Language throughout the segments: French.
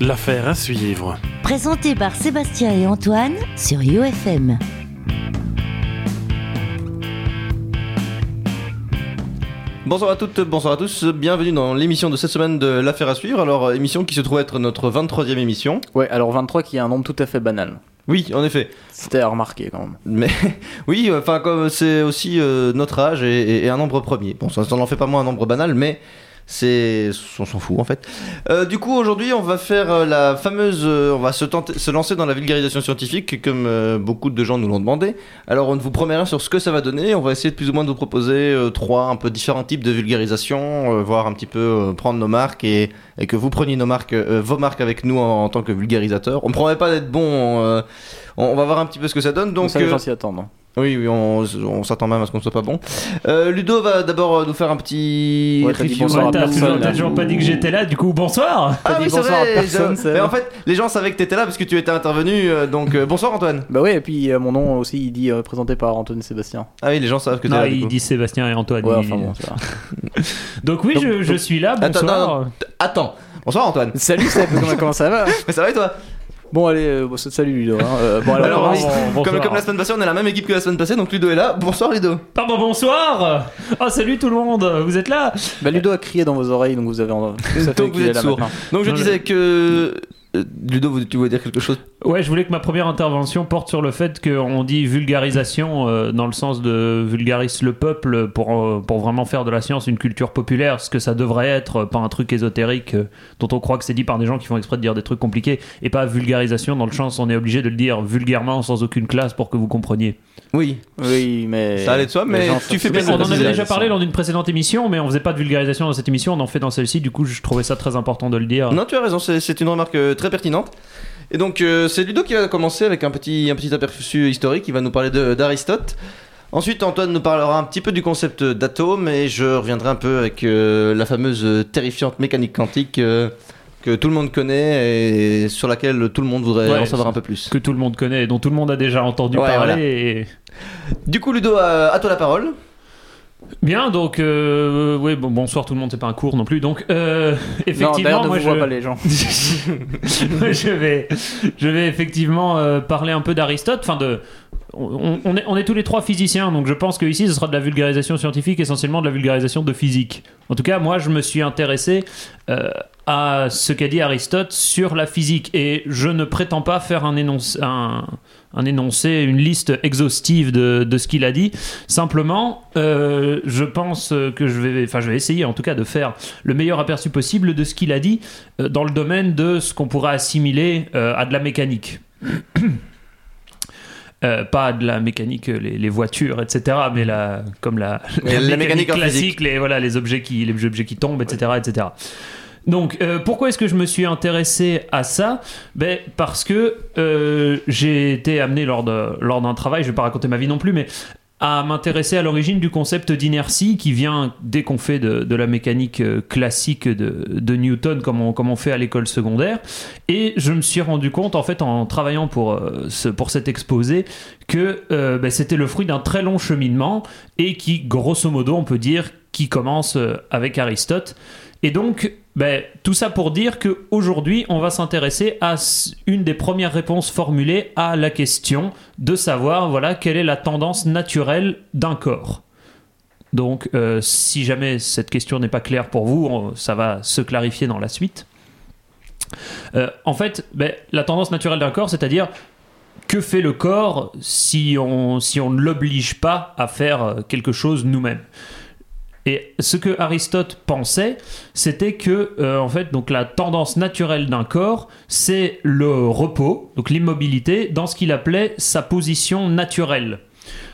L'affaire à suivre. Présenté par Sébastien et Antoine sur UFM. Bonsoir à toutes, bonsoir à tous, bienvenue dans l'émission de cette semaine de l'affaire à suivre. Alors, émission qui se trouve être notre 23e émission. Ouais, alors 23 qui est un nombre tout à fait banal. Oui, en effet. C'était à remarquer quand même. Mais oui, enfin, comme c'est aussi euh, notre âge et, et un nombre premier. Bon, ça n'en fait pas moins un nombre banal, mais c'est on s'en fout en fait. Euh, du coup aujourd'hui on va faire euh, la fameuse, euh, on va se, tenter, se lancer dans la vulgarisation scientifique comme euh, beaucoup de gens nous l'ont demandé. Alors on ne vous promet rien sur ce que ça va donner. On va essayer de plus ou moins de vous proposer trois un peu différents types de vulgarisation, voir un petit peu prendre nos marques et, et que vous preniez nos marques, vos marques avec nous en, en tant que vulgarisateur. On ne promet pas d'être bon. on, on va voir un petit peu ce que ça donne. Donc Donc ça, les gens s'y attendent. Oui, oui, on, on s'attend même à ce qu'on soit pas bon. Euh, Ludo va d'abord euh, nous faire un petit Ouais, review. bonsoir à t'as personne, t'as toujours pas dit que j'étais là, du coup bonsoir Ah oui, bonsoir vrai. à personne, je- Mais en fait, les gens savaient que t'étais là parce que tu étais intervenu. euh, donc euh, bonsoir Antoine. Bah ouais, et puis euh, mon nom aussi, il dit euh, présenté par Antoine Sébastien. Ah oui, les gens savent que t'es Non, là. du il coup. dit Sébastien et Antoine. Ouais, enfin bon. Donc oui, Donc- je, je donc- suis là, Attends, bonsoir. non, Attends. Bonsoir Antoine. Salut Seb, comment, comment ça va? Mais ça va et toi? Bon, allez, euh, bon, salut Ludo. Hein. Euh, bon, alors, Alors, on oui. commence. Bonsoir. comme, comme la semaine passée, on est la même équipe que la semaine passée, donc Ludo est là. Bonsoir Ludo. Pardon, bonsoir Oh salut tout le monde, vous êtes là Bah, Ludo a crié dans vos oreilles, donc vous avez. Ça fait Donc vous qu'il est êtes là sourd. maintenant. Donc je Non, disais que Ludo, vous- tu voulais dire quelque chose? Ouais, je voulais que ma première intervention porte sur le fait qu'on dit vulgarisation euh, dans le sens de vulgarise le peuple pour, euh, pour vraiment faire de la science une culture populaire, ce que ça devrait être, euh, pas un truc ésotérique euh, dont on croit que c'est dit par des gens qui font exprès de dire des trucs compliqués, et pas vulgarisation dans le sens où on est obligé de le dire vulgairement sans aucune classe pour que vous compreniez. Oui. Oui, mais. Ça allait de soi, mais gens tu fais bien on en avait déjà parlé lors d'une précédente émission, mais on faisait pas de vulgarisation dans cette émission, on en fait dans celle-ci, du coup je trouvais ça très important de le dire. Non, tu as raison, c'est une remarque euh, très pertinente. Et donc, euh, c'est Ludo qui va commencer avec un petit, un petit aperçu historique. Il va nous parler d'Aristote. Ensuite, Antoine nous parlera un petit peu du concept d'atome et je reviendrai un peu avec euh, la fameuse terrifiante mécanique quantique euh, que tout le monde connaît et sur laquelle tout le monde voudrait Ouais, en savoir un peu plus. Que tout le monde connaît, et dont tout le monde a déjà entendu Ouais, parler. voilà. et- Du coup, Ludo, à, à toi la parole. Bien, donc, euh, oui, bon, bonsoir tout le monde, c'est pas un cours non plus. Donc, euh, Non, effectivement, ne moi vous je... voit pas les gens. je vais, je vais effectivement euh, parler un peu d'Aristote. Enfin, de, on, on est, on est tous les trois physiciens, donc je pense que ici, ce sera de la vulgarisation scientifique, essentiellement de la vulgarisation de physique. En tout cas, moi, je me suis intéressé euh, à ce qu'a dit Aristote sur la physique, et je ne prétends pas faire un énoncé, un, un énoncé, une liste exhaustive de, de ce qu'il a dit. Simplement, euh, je pense que je vais, enfin, je vais essayer en tout cas de faire le meilleur aperçu possible de ce qu'il a dit euh, dans le domaine de ce qu'on pourrait assimiler euh, à de la mécanique. Euh, pas de la mécanique, les, les voitures, etc., mais la, comme la, mécanique classique, les, voilà, les, objets qui, les objets qui tombent, etc., etc. Donc, euh, pourquoi est-ce que je me suis intéressé à ça? Ben, Parce que euh, j'ai été amené lors de- lors d'un travail, je vais pas raconter ma vie non plus, mais à m'intéresser à l'origine du concept d'inertie qui vient dès qu'on fait de, de la mécanique euh, classique de, de Newton comme on, comme on fait à l'école secondaire. Et je me suis rendu compte, en fait, en travaillant pour, euh, ce, pour cet exposé, que euh, ben, c'était le fruit d'un très long cheminement et qui, grosso modo, on peut dire, qui commence avec Aristote. Et donc, ben, tout ça pour dire qu'aujourd'hui, on va s'intéresser à une des premières réponses formulées à la question de savoir voilà, quelle est la tendance naturelle d'un corps. Donc, euh, si jamais cette question n'est pas claire pour vous, ça va se clarifier dans la suite. Euh, en fait, ben, la tendance naturelle d'un corps, c'est-à-dire que fait le corps si on, si on ne l'oblige pas à faire euh, quelque chose nous-mêmes? Et ce que Aristote pensait, c'était que euh, en fait, donc la tendance naturelle d'un corps, c'est le repos, donc l'immobilité, dans ce qu'il appelait sa position naturelle.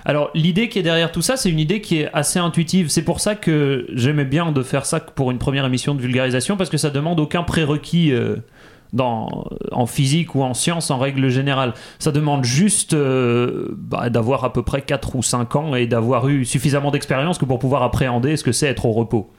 Alors l'idée qui est derrière tout ça, c'est une idée qui est assez intuitive. C'est pour ça que j'aimais bien de faire ça pour une première émission de vulgarisation, parce que ça demande aucun prérequis euh, en physique ou en science en règle générale. Ça demande juste euh, bah, d'avoir à peu près 4 ou 5 ans et d'avoir eu suffisamment d'expérience que pour pouvoir appréhender ce que c'est être au repos.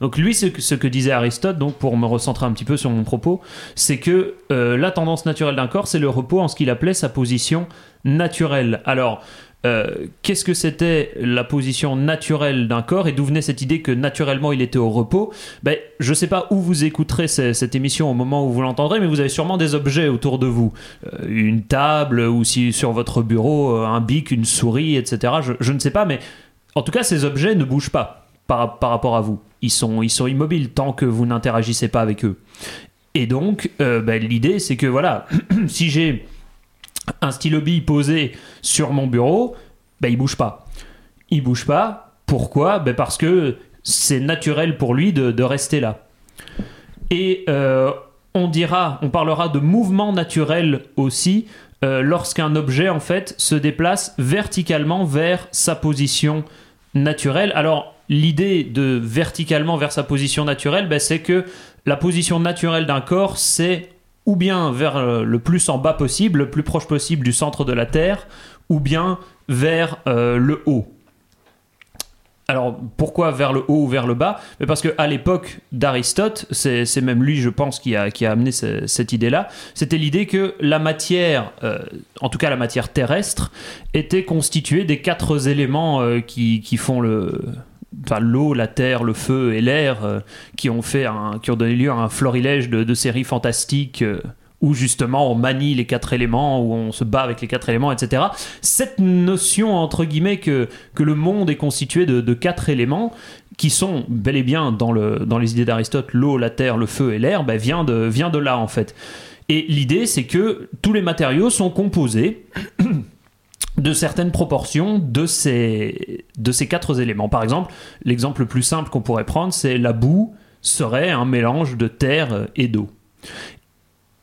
Donc lui, ce que, ce que disait Aristote, donc pour me recentrer un petit peu sur mon propos, c'est que euh, la tendance naturelle d'un corps, c'est le repos en ce qu'il appelait sa position naturelle. Alors, euh, qu'est-ce que c'était la position naturelle d'un corps et d'où venait cette idée que naturellement il était au repos? Ben, Je ne sais pas où vous écouterez ce- cette émission au moment où vous l'entendrez, mais vous avez sûrement des objets autour de vous. Euh, une table ou si sur votre bureau, euh, un bic, une souris, etc. Je, ne sais pas, mais en tout cas, ces objets ne bougent pas par, par rapport à vous. Ils sont, ils sont immobiles tant que vous n'interagissez pas avec eux. Et donc, ben, l'idée, c'est que voilà, si j'ai un stylo bille posé sur mon bureau, ben, il bouge pas. Il bouge pas. Pourquoi? Ben, Parce que c'est naturel pour lui de, rester là. Et euh, on dira, on parlera de mouvement naturel aussi euh, lorsqu'un objet en fait se déplace verticalement vers sa position naturelle. Alors l'idée de verticalement vers sa position naturelle, ben, c'est que la position naturelle d'un corps, c'est ou bien vers euh, le plus en bas possible, le plus proche possible du centre de la Terre, ou bien vers euh, le haut. Alors pourquoi vers le haut ou vers le bas? Mais Parce qu'à l'époque d'Aristote, c'est c'est même lui, je pense, qui a, qui a amené ce- cette idée-là, c'était l'idée que la matière, euh, en tout cas la matière terrestre, était constituée des quatre éléments qui, qui font le... Enfin, l'eau, la terre, le feu et l'air, euh, qui ont fait un, qui ont donné lieu à un florilège de, séries fantastiques euh, où justement on manie les quatre éléments, où on se bat avec les quatre éléments, etc. Cette notion entre guillemets que, que le monde est constitué de, quatre éléments qui sont bel et bien dans, le, dans les idées d'Aristote, l'eau, la terre, le feu et l'air, bah, vient, de, vient de là en fait. Et l'idée c'est que tous les matériaux sont composés de certaines proportions de ces, quatre éléments. Par exemple, l'exemple le plus simple qu'on pourrait prendre, c'est la boue serait un mélange de terre et d'eau.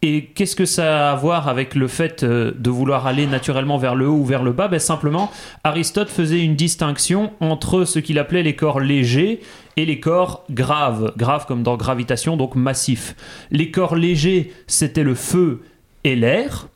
Et qu'est-ce que ça a à voir avec le fait euh, de vouloir aller naturellement vers le haut ou vers le bas? Ben Simplement, Aristote faisait une distinction entre ce qu'il appelait les corps légers et les corps graves. Graves comme dans gravitation, donc massifs. Les corps légers, c'était le feu et l'air.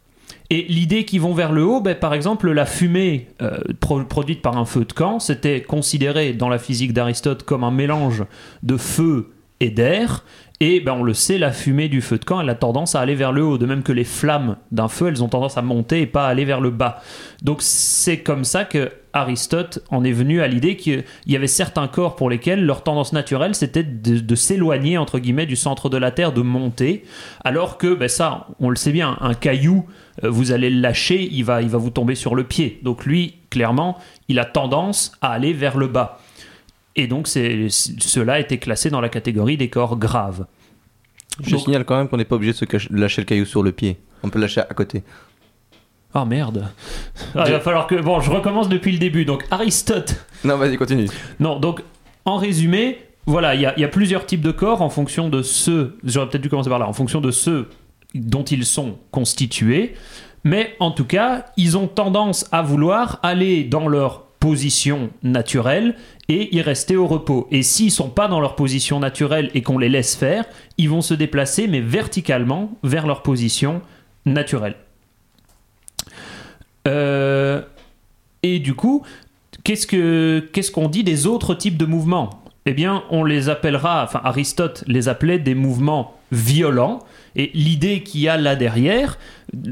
Et l'idée qu'ils vont vers le haut, ben, par exemple, la fumée euh, pro- produite par un feu de camp, c'était considéré dans la physique d'Aristote comme un mélange de feu et d'air. Et ben, on le sait, la fumée du feu de camp, elle a tendance à aller vers le haut, de même que les flammes d'un feu, elles ont tendance à monter et pas à aller vers le bas. Donc c'est comme ça que Aristote en est venu à l'idée qu'il y avait certains corps pour lesquels leur tendance naturelle, c'était de, s'éloigner, entre guillemets, du centre de la Terre, de monter, alors que, ben ça, on le sait bien, un caillou, vous allez le lâcher, il va, il va vous tomber sur le pied. Donc lui, clairement, il a tendance à aller vers le bas. Et donc c'est, cela était classé dans la catégorie des corps graves. Je Donc- signale quand même qu'on n'est pas obligé de se cacher- lâcher le caillou sur le pied. On peut le lâcher à côté. Ah merde. Ah, il va falloir que... Bon, je recommence depuis le début. Donc Aristote. Non, vas-y, continue. Non, donc en résumé, voilà, il y, a- il y a plusieurs types de corps en fonction de ceux... J'aurais peut-être dû commencer par là. En fonction de ceux dont ils sont constitués. Mais en tout cas, ils ont tendance à vouloir aller dans leur position naturelle et y rester au repos. Et s'ils sont pas dans leur position naturelle et qu'on les laisse faire, ils vont se déplacer mais verticalement vers leur position naturelle. Euh, et du coup, qu'est-ce que qu'est-ce qu'on dit des autres types de mouvements? Eh bien, on les appellera, enfin Aristote les appelait des mouvements violents. Et l'idée qu'il y a là derrière,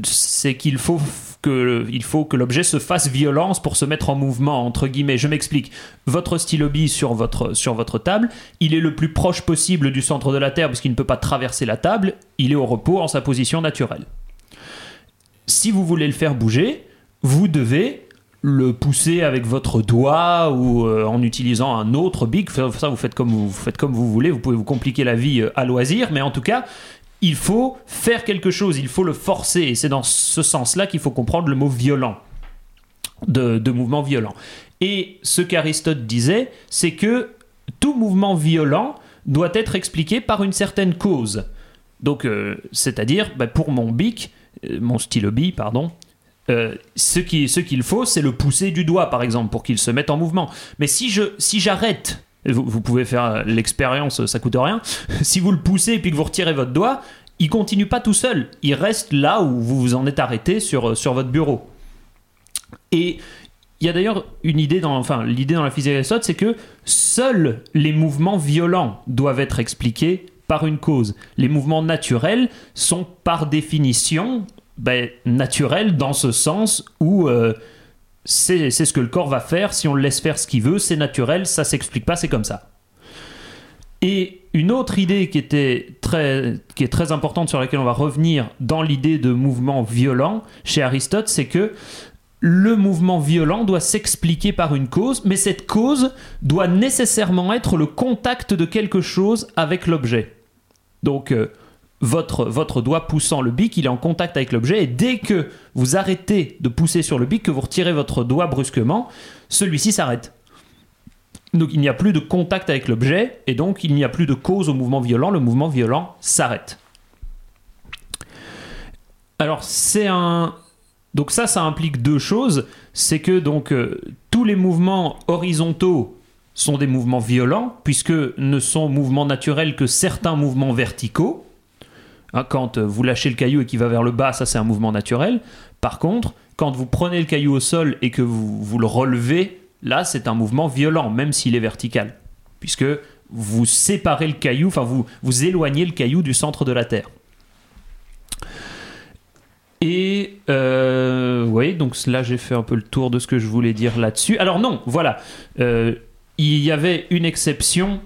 c'est qu'il faut que il faut que l'objet se fasse violence pour se mettre en mouvement entre guillemets. Je m'explique. Votre stylo bille sur votre sur votre table, il est le plus proche possible du centre de la Terre parce qu'il ne peut pas traverser la table. Il est au repos en sa position naturelle. Si vous voulez le faire bouger, vous devez le pousser avec votre doigt ou euh, en utilisant un autre bic. Ça, vous faites comme vous, vous faites comme vous voulez. Vous pouvez vous compliquer la vie euh, à loisir, mais en tout cas, il faut faire quelque chose. Il faut le forcer. Et c'est dans ce sens-là qu'il faut comprendre le mot violent, de, mouvement violent. Et ce qu'Aristote disait, c'est que tout mouvement violent doit être expliqué par une certaine cause. Donc, euh, c'est-à-dire, bah, pour mon bic, euh, mon stylo bille, pardon, euh, ce qui- ce qu'il faut, c'est le pousser du doigt, par exemple, pour qu'il se mette en mouvement. Mais si je, si j'arrête, vous, pouvez faire euh, l'expérience, ça coûte rien. si vous le poussez et puis que vous retirez votre doigt, il continue pas tout seul. Il reste là où vous vous en êtes arrêté sur, euh, sur votre bureau. Et il y a d'ailleurs une idée dans, enfin, l'idée dans la physique d'Aristote, c'est que seuls les mouvements violents doivent être expliqués par une cause. Les mouvements naturels sont par définition ben, naturels dans ce sens où euh, c'est ce que le corps va faire. Si on le laisse faire ce qu'il veut, c'est naturel, ça s'explique pas, c'est comme ça. Et une autre idée qui, était très, qui est très importante sur laquelle on va revenir dans l'idée de mouvement violent chez Aristote, c'est que le mouvement violent doit s'expliquer par une cause, mais cette cause doit nécessairement être le contact de quelque chose avec l'objet. Donc, euh, votre, doigt poussant le bic, il est en contact avec l'objet, et dès que vous arrêtez de pousser sur le bic, que vous retirez votre doigt brusquement, celui-ci s'arrête. Donc il n'y a plus de contact avec l'objet, et donc il n'y a plus de cause au mouvement violent, le mouvement violent s'arrête. Alors c'est un... Donc ça, ça implique deux choses. C'est que donc euh, tous les mouvements horizontaux sont des mouvements violents, puisque ne sont mouvements naturels que certains mouvements verticaux. Hein, quand euh, vous lâchez le caillou et qu'il va vers le bas, ça c'est un mouvement naturel. Par contre, quand vous prenez le caillou au sol et que vous, vous le relevez, là c'est un mouvement violent, même s'il est vertical. Puisque vous séparez le caillou, enfin vous, vous éloignez le caillou du centre de la Terre. Et euh, oui, donc là j'ai fait un peu le tour de ce que je voulais dire là-dessus. Alors non, voilà, Euh, il y avait une exception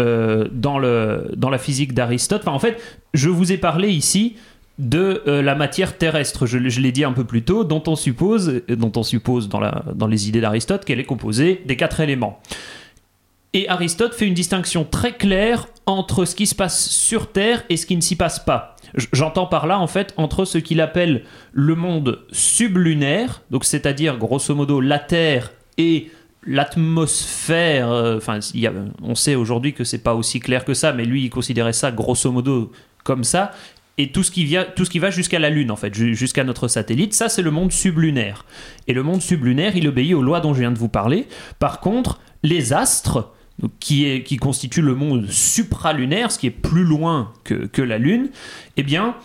euh, dans, le, dans la physique d'Aristote. En fait, je vous ai parlé ici de euh, la matière terrestre, je, je l'ai dit un peu plus tôt, dont on suppose, dont on suppose dans, la, dans les idées d'Aristote qu'elle est composée des quatre éléments. Et Aristote fait une distinction très claire entre ce qui se passe sur Terre et ce qui ne s'y passe pas. J'entends par là, en fait, entre ce qu'il appelle le monde sublunaire, donc c'est-à-dire grosso modo la Terre et l'atmosphère. euh, Enfin, on sait aujourd'hui que c'est pas aussi clair que ça, mais lui, il considérait ça grosso modo comme ça. Et tout ce qui, vient, tout ce qui va jusqu'à la Lune, en fait, ju- jusqu'à notre satellite, ça c'est le monde sublunaire. Et le monde sublunaire, il obéit aux lois dont je viens de vous parler. Par contre, les astres, qui, est, qui constituent le monde supralunaire, ce qui est plus loin que, que la Lune, eh bien,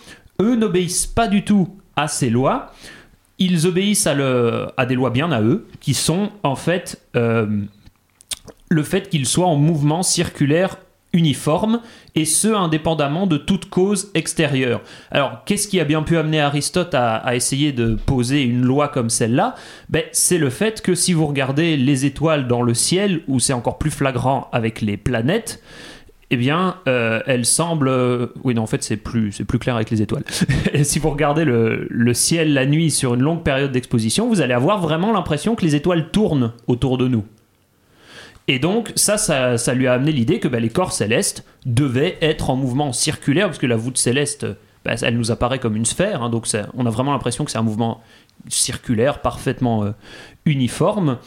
eux n'obéissent pas du tout à ces lois. Ils obéissent à, des lois bien à eux, qui sont en fait euh, le fait qu'ils soient en mouvement circulaire uniforme, et ce indépendamment de toute cause extérieure. Alors, qu'est-ce qui a bien pu amener Aristote à, essayer de poser une loi comme celle-là? Ben, C'est le fait que si vous regardez les étoiles dans le ciel, où c'est encore plus flagrant avec les planètes, eh bien, euh, elles semblent... euh, Oui, non, en fait, c'est plus, c'est plus clair avec les étoiles. Si vous regardez le, ciel la nuit sur une longue période d'exposition, vous allez avoir vraiment l'impression que les étoiles tournent autour de nous. Et donc, ça, ça, ça lui a amené l'idée que bah, les corps célestes devaient être en mouvement circulaire, parce que la voûte céleste, bah, elle nous apparaît comme une sphère, hein, donc on a vraiment l'impression que c'est un mouvement circulaire, parfaitement euh, uniforme.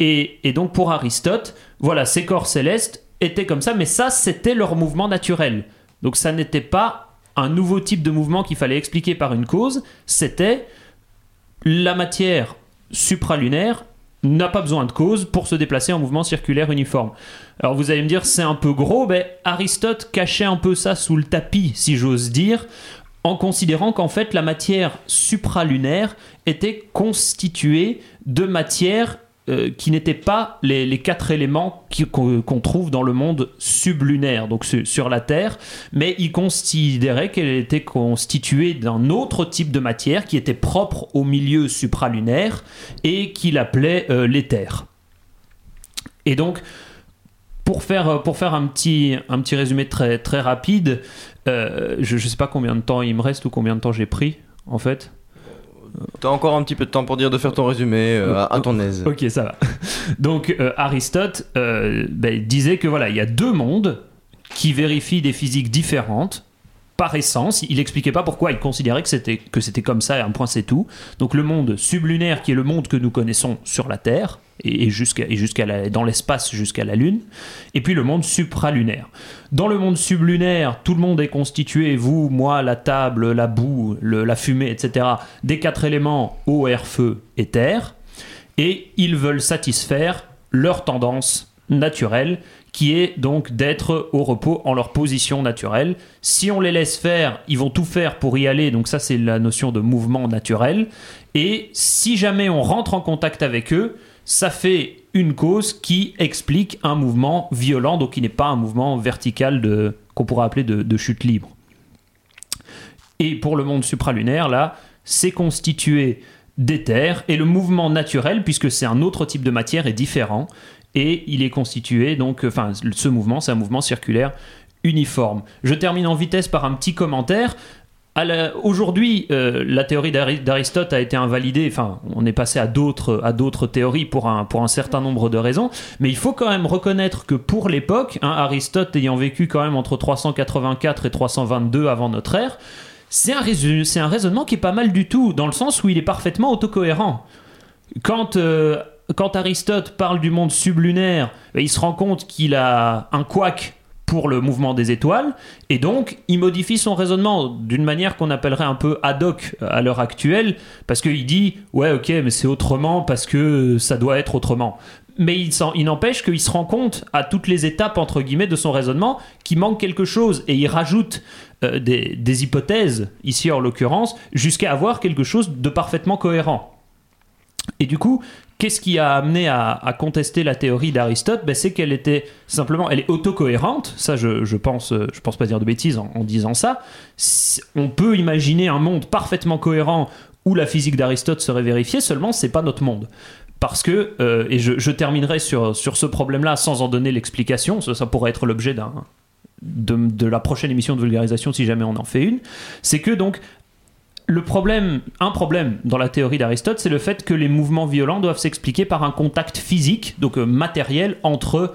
Et, et donc, pour Aristote, voilà, ces corps célestes étaient comme ça, mais ça, c'était leur mouvement naturel. Donc, ça n'était pas un nouveau type de mouvement qu'il fallait expliquer par une cause, c'était la matière supralunaire n'a pas besoin de cause pour se déplacer en mouvement circulaire uniforme. Alors vous allez me dire c'est un peu gros, mais Aristote cachait un peu ça sous le tapis, si j'ose dire, en considérant qu'en fait la matière supralunaire était constituée de matière euh, qui n'étaient pas les, quatre éléments qu'on trouve dans le monde sublunaire, donc su- sur la Terre, mais il considérait qu'elle était constituée d'un autre type de matière qui était propre au milieu supralunaire et qu'il appelait euh, l'éther. Et donc, pour faire, faire un, petit, résumé très, très rapide, euh, je ne sais pas combien de temps il me reste ou combien de temps j'ai pris, en fait. T'as encore un petit peu de temps pour dire de faire ton résumé euh, à, ton aise. Ok, ça va. Donc euh, Aristote euh, ben, disait que voilà, il y a deux mondes qui vérifient des physiques différentes par essence. Il expliquait pas pourquoi il considérait que c'était que c'était comme ça et un point c'est tout. Donc le monde sublunaire qui est le monde que nous connaissons sur la Terre et, jusqu'à la- dans l'espace jusqu'à la Lune, et puis le monde supralunaire. Dans le monde sublunaire, tout le monde est constitué, vous, moi, la table, la boue, la fumée, etc., des quatre éléments eau, air, feu et terre et ils veulent satisfaire leur tendance naturelle qui est donc d'être au repos en leur position naturelle. Si on les laisse faire, ils vont tout faire pour y aller, donc ça c'est la notion de mouvement naturel. Et si jamais on rentre en contact avec eux, ça fait une cause qui explique un mouvement violent, donc qui n'est pas un mouvement vertical qu'on pourrait appeler de, de chute libre. Et pour le monde supralunaire, là, c'est constitué d'éther et le mouvement naturel, puisque c'est un autre type de matière, est différent et il est constitué donc, enfin, ce mouvement, c'est un mouvement circulaire uniforme. Je termine en vitesse par un petit commentaire. Aujourd'hui, euh, la théorie d'Ari- d'Aristote a été invalidée. Enfin, on est passé à d'autres théories pour un certain nombre de raisons. Mais il faut quand même reconnaître que pour l'époque, hein, Aristote ayant vécu quand même entre 384 et 322 avant notre ère, c'est un, raisu- c'est un raisonnement qui est pas mal du tout, dans le sens où il est parfaitement autocohérent. Quand, euh, quand Aristote parle du monde sublunaire, ben, il se rend compte qu'il a un couac pour le mouvement des étoiles, et donc il modifie son raisonnement d'une manière qu'on appellerait un peu ad hoc à l'heure actuelle, parce qu'il dit ouais ok mais c'est autrement parce que ça doit être autrement. Mais il n'empêche qu'il se rend compte à toutes les étapes entre guillemets de son raisonnement qu'il manque quelque chose, et il rajoute euh, des, des hypothèses, ici en l'occurrence, jusqu'à avoir quelque chose de parfaitement cohérent. Et du coup, qu'est-ce qui a amené à, contester la théorie d'Aristote? Ben, C'est qu'elle était simplement, elle est autocohérente. Ça, je, pense, euh, je pense pas dire de bêtises en, disant ça. On peut imaginer un monde parfaitement cohérent où la physique d'Aristote serait vérifiée. Seulement, c'est pas notre monde. Parce que, euh, et je, terminerai sur, ce problème-là sans en donner l'explication, ça, pourrait être l'objet de la prochaine émission de vulgarisation si jamais on en fait une, c'est que donc le problème, un problème dans la théorie d'Aristote, c'est le fait que les mouvements violents doivent s'expliquer par un contact physique, donc euh, matériel, entre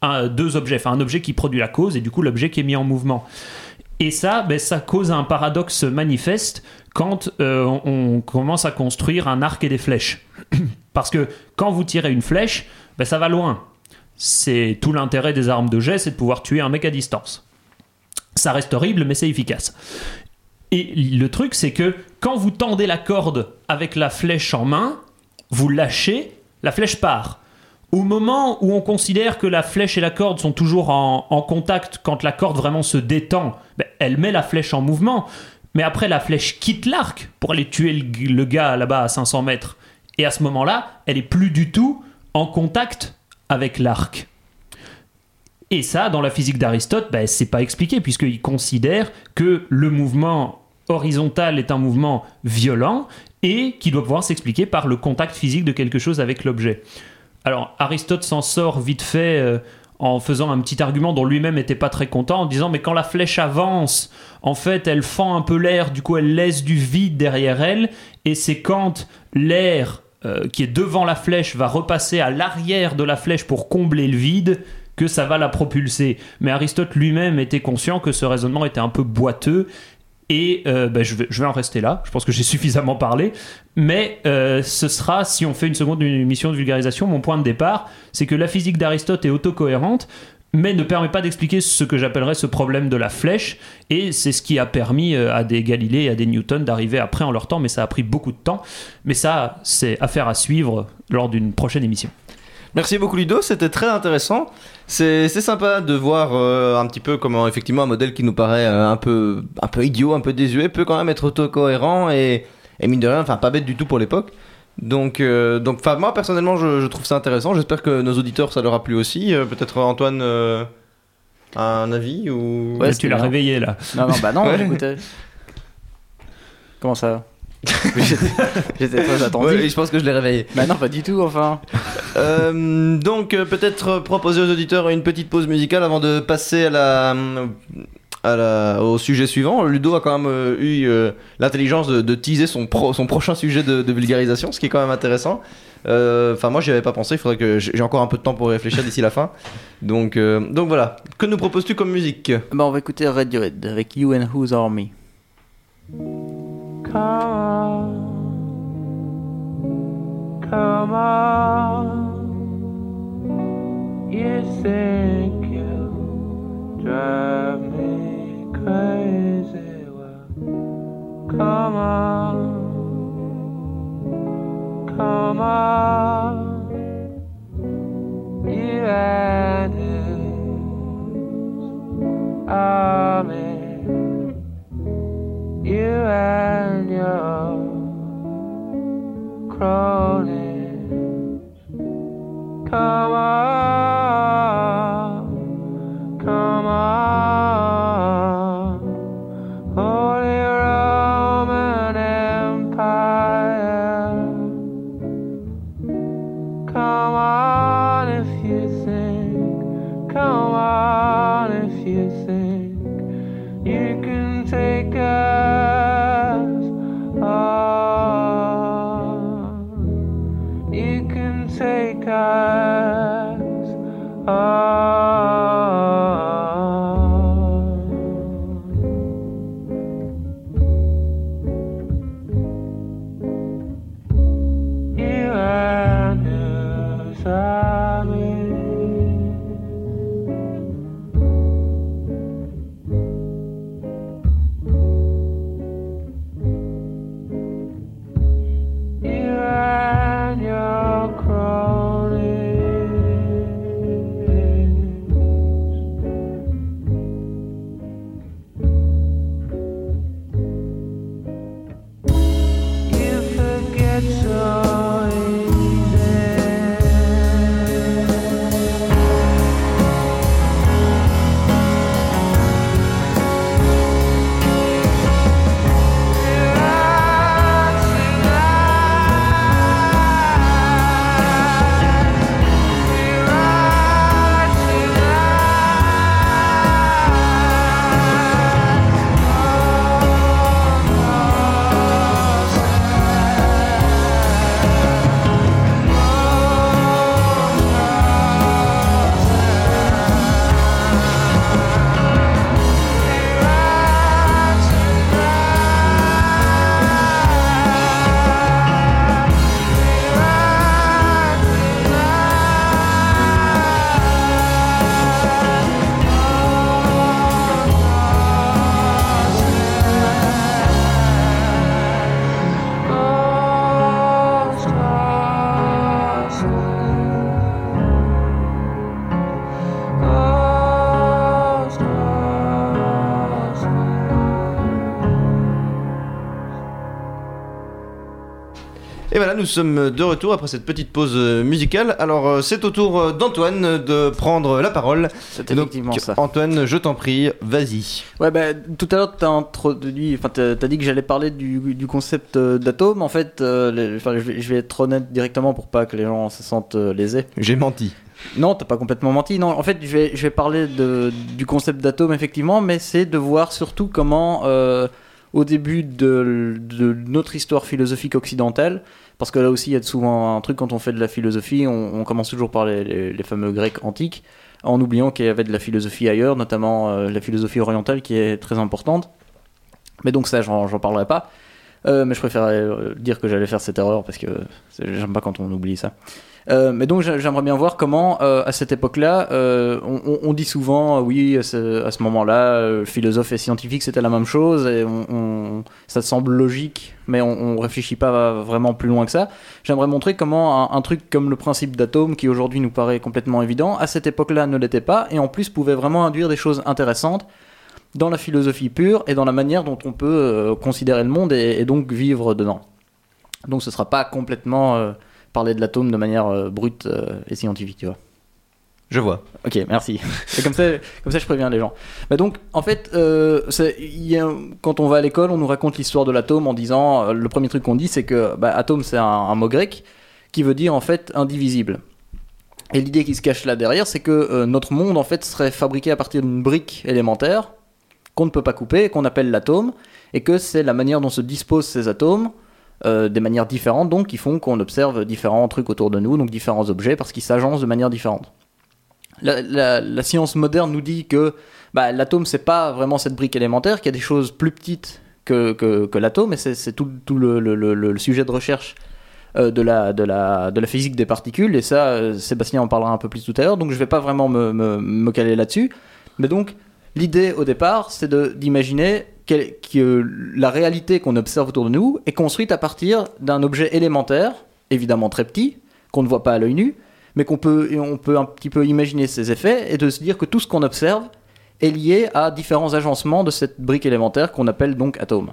un- deux objets, enfin un objet qui produit la cause et du coup l'objet qui est mis en mouvement. Et ça, ben, ça cause un paradoxe manifeste quand euh, on, on commence à construire un arc et des flèches. Parce que quand vous tirez une flèche, ben, ça va loin. C'est tout l'intérêt des armes de jet, c'est de pouvoir tuer un mec à distance. Ça reste horrible, mais c'est efficace. Et le truc, c'est que quand vous tendez la corde avec la flèche en main, vous lâchez, la flèche part. Au moment où on considère que la flèche et la corde sont toujours en, contact, quand la corde vraiment se détend, ben, elle met la flèche en mouvement. Mais après, la flèche quitte l'arc pour aller tuer le, le gars là-bas à 500 mètres. Et à ce moment-là, elle est plus du tout en contact avec l'arc. Et ça, dans la physique d'Aristote, ben, c'est pas expliqué, puisqu'il considère que le mouvement horizontal est un mouvement violent et qui doit pouvoir s'expliquer par le contact physique de quelque chose avec l'objet. Alors, Aristote s'en sort vite fait euh, en faisant un petit argument dont lui-même n'était pas très content, en disant Mais quand la flèche avance, en fait, elle fend un peu l'air, du coup, elle laisse du vide derrière elle, et c'est quand l'air euh, qui est devant la flèche va repasser à l'arrière de la flèche pour combler le vide que ça va la propulser. Mais Aristote lui-même était conscient que ce raisonnement était un peu boiteux et euh, ben, je, vais, en rester là. Je pense que j'ai suffisamment parlé. Mais euh, ce sera, si on fait une seconde émission de vulgarisation, mon point de départ, c'est que la physique d'Aristote est autocohérente, mais ne permet pas d'expliquer ce que j'appellerais ce problème de la flèche. Et c'est ce qui a permis euh, à des Galilée et à des Newton d'arriver après en leur temps, mais ça a pris beaucoup de temps. Mais ça, c'est affaire à suivre lors d'une prochaine émission. Merci beaucoup Ludo, c'était très intéressant. C'est sympa de voir euh, un petit peu comment effectivement un modèle qui nous paraît euh, un peu un peu idiot, un peu désuet peut quand même être autocohérent et, et mine de rien, enfin pas bête du tout pour l'époque. Donc euh, donc enfin moi personnellement je, je trouve ça intéressant. J'espère que nos auditeurs ça leur a plu aussi. Euh, Peut-être Antoine euh, a un avis ou Ouais, tu l'as réveillé là. Non, non, bah non, Ouais. j'écoutais. Comment ça J'étais très attendu. Et je pense que je l'ai réveillé. Bah non, pas du tout, enfin. Euh, donc euh, peut-être proposer aux auditeurs une petite pause musicale avant de passer à la, à la- au sujet suivant. Ludo a quand même euh, eu euh, l'intelligence de, de teaser son, pro- son prochain sujet de, de vulgarisation, ce qui est quand même intéressant. Euh, Enfin moi j'y avais pas pensé, il faudrait que j'ai encore un peu de temps pour réfléchir d'ici la fin. Donc, euh, donc voilà. Que nous proposes-tu comme musique? Bah, on va écouter Radiohead avec You and Who's Army. Come on, come on. you think you. Drive me crazy. Well, come on, come on, you and his army, you and crowded. Come on. Sommes de retour après cette petite pause euh, musicale. Alors, euh, c'est au tour euh, d'Antoine de prendre la parole. C'est donc, effectivement ça. Antoine, je t'en prie, vas-y. Ouais, bah, tout à l'heure, t'as introduit, enfin, t'as dit que j'allais parler du, du concept d'atome. En fait, euh, les- je, vais, je vais être honnête directement pour pas que les gens se sentent lésés. J'ai menti. Non, t'as pas complètement menti. Non, en fait, je vais, je vais parler de, du concept d'atome, effectivement, mais c'est de voir surtout comment, euh, au début de, de notre histoire philosophique occidentale, parce que là aussi, il y a souvent un truc quand on fait de la philosophie, on, commence toujours par les, fameux Grecs antiques, en oubliant qu'il y avait de la philosophie ailleurs, notamment euh, la philosophie orientale qui est très importante. Mais donc ça, j'en parlerai pas. Euh, mais je préférais euh, dire que j'allais faire cette erreur parce que j'aime pas quand on oublie ça. Euh, mais donc j'a- j'aimerais bien voir comment, à cette époque-là, on, dit souvent, oui, à ce, moment-là, philosophe et scientifique, c'était la même chose, et on, ça semble logique, mais on, on réfléchit pas vraiment plus loin que ça. J'aimerais montrer comment un, un truc comme le principe d'atome, qui aujourd'hui nous paraît complètement évident, à cette époque-là ne l'était pas, et en plus pouvait vraiment induire des choses intéressantes dans la philosophie pure et dans la manière dont on peut euh, considérer le monde et, et donc vivre dedans. Donc ce sera pas complètement euh, parler de l'atome de manière euh, brute et scientifique, tu vois. Je vois. Ok, merci. Et comme ça, comme ça, je préviens les gens. Bah donc, en fait, euh, y a- quand on va à l'école, on nous raconte l'histoire de l'atome en disant, euh, le premier truc qu'on dit, c'est que bah, atome, c'est un, un mot grec qui veut dire en fait indivisible. Et l'idée qui se cache là derrière, c'est que euh, notre monde en fait serait fabriqué à partir d'une brique élémentaire qu'on ne peut pas couper, qu'on appelle l'atome, et que c'est la manière dont se disposent ces atomes, euh, des manières différentes, donc qui font qu'on observe différents trucs autour de nous, donc différents objets, parce qu'ils s'agencent de manière différente. La, science moderne nous dit que bah, l'atome c'est pas vraiment cette brique élémentaire, qu'il y a des choses plus petites que, l'atome, et c'est tout, le, sujet de recherche euh, de, la, physique des particules, et ça, euh, Sébastien en parlera un peu plus tout à l'heure, donc je vais pas vraiment me, me, me caler là-dessus. Mais donc, l'idée au départ, c'est d'imaginer que la réalité qu'on observe autour de nous est construite à partir d'un objet élémentaire, évidemment très petit, qu'on ne voit pas à l'œil nu, mais qu'on peut un petit peu imaginer ses effets et de se dire que tout ce qu'on observe est lié à différents agencements de cette brique élémentaire qu'on appelle donc atome.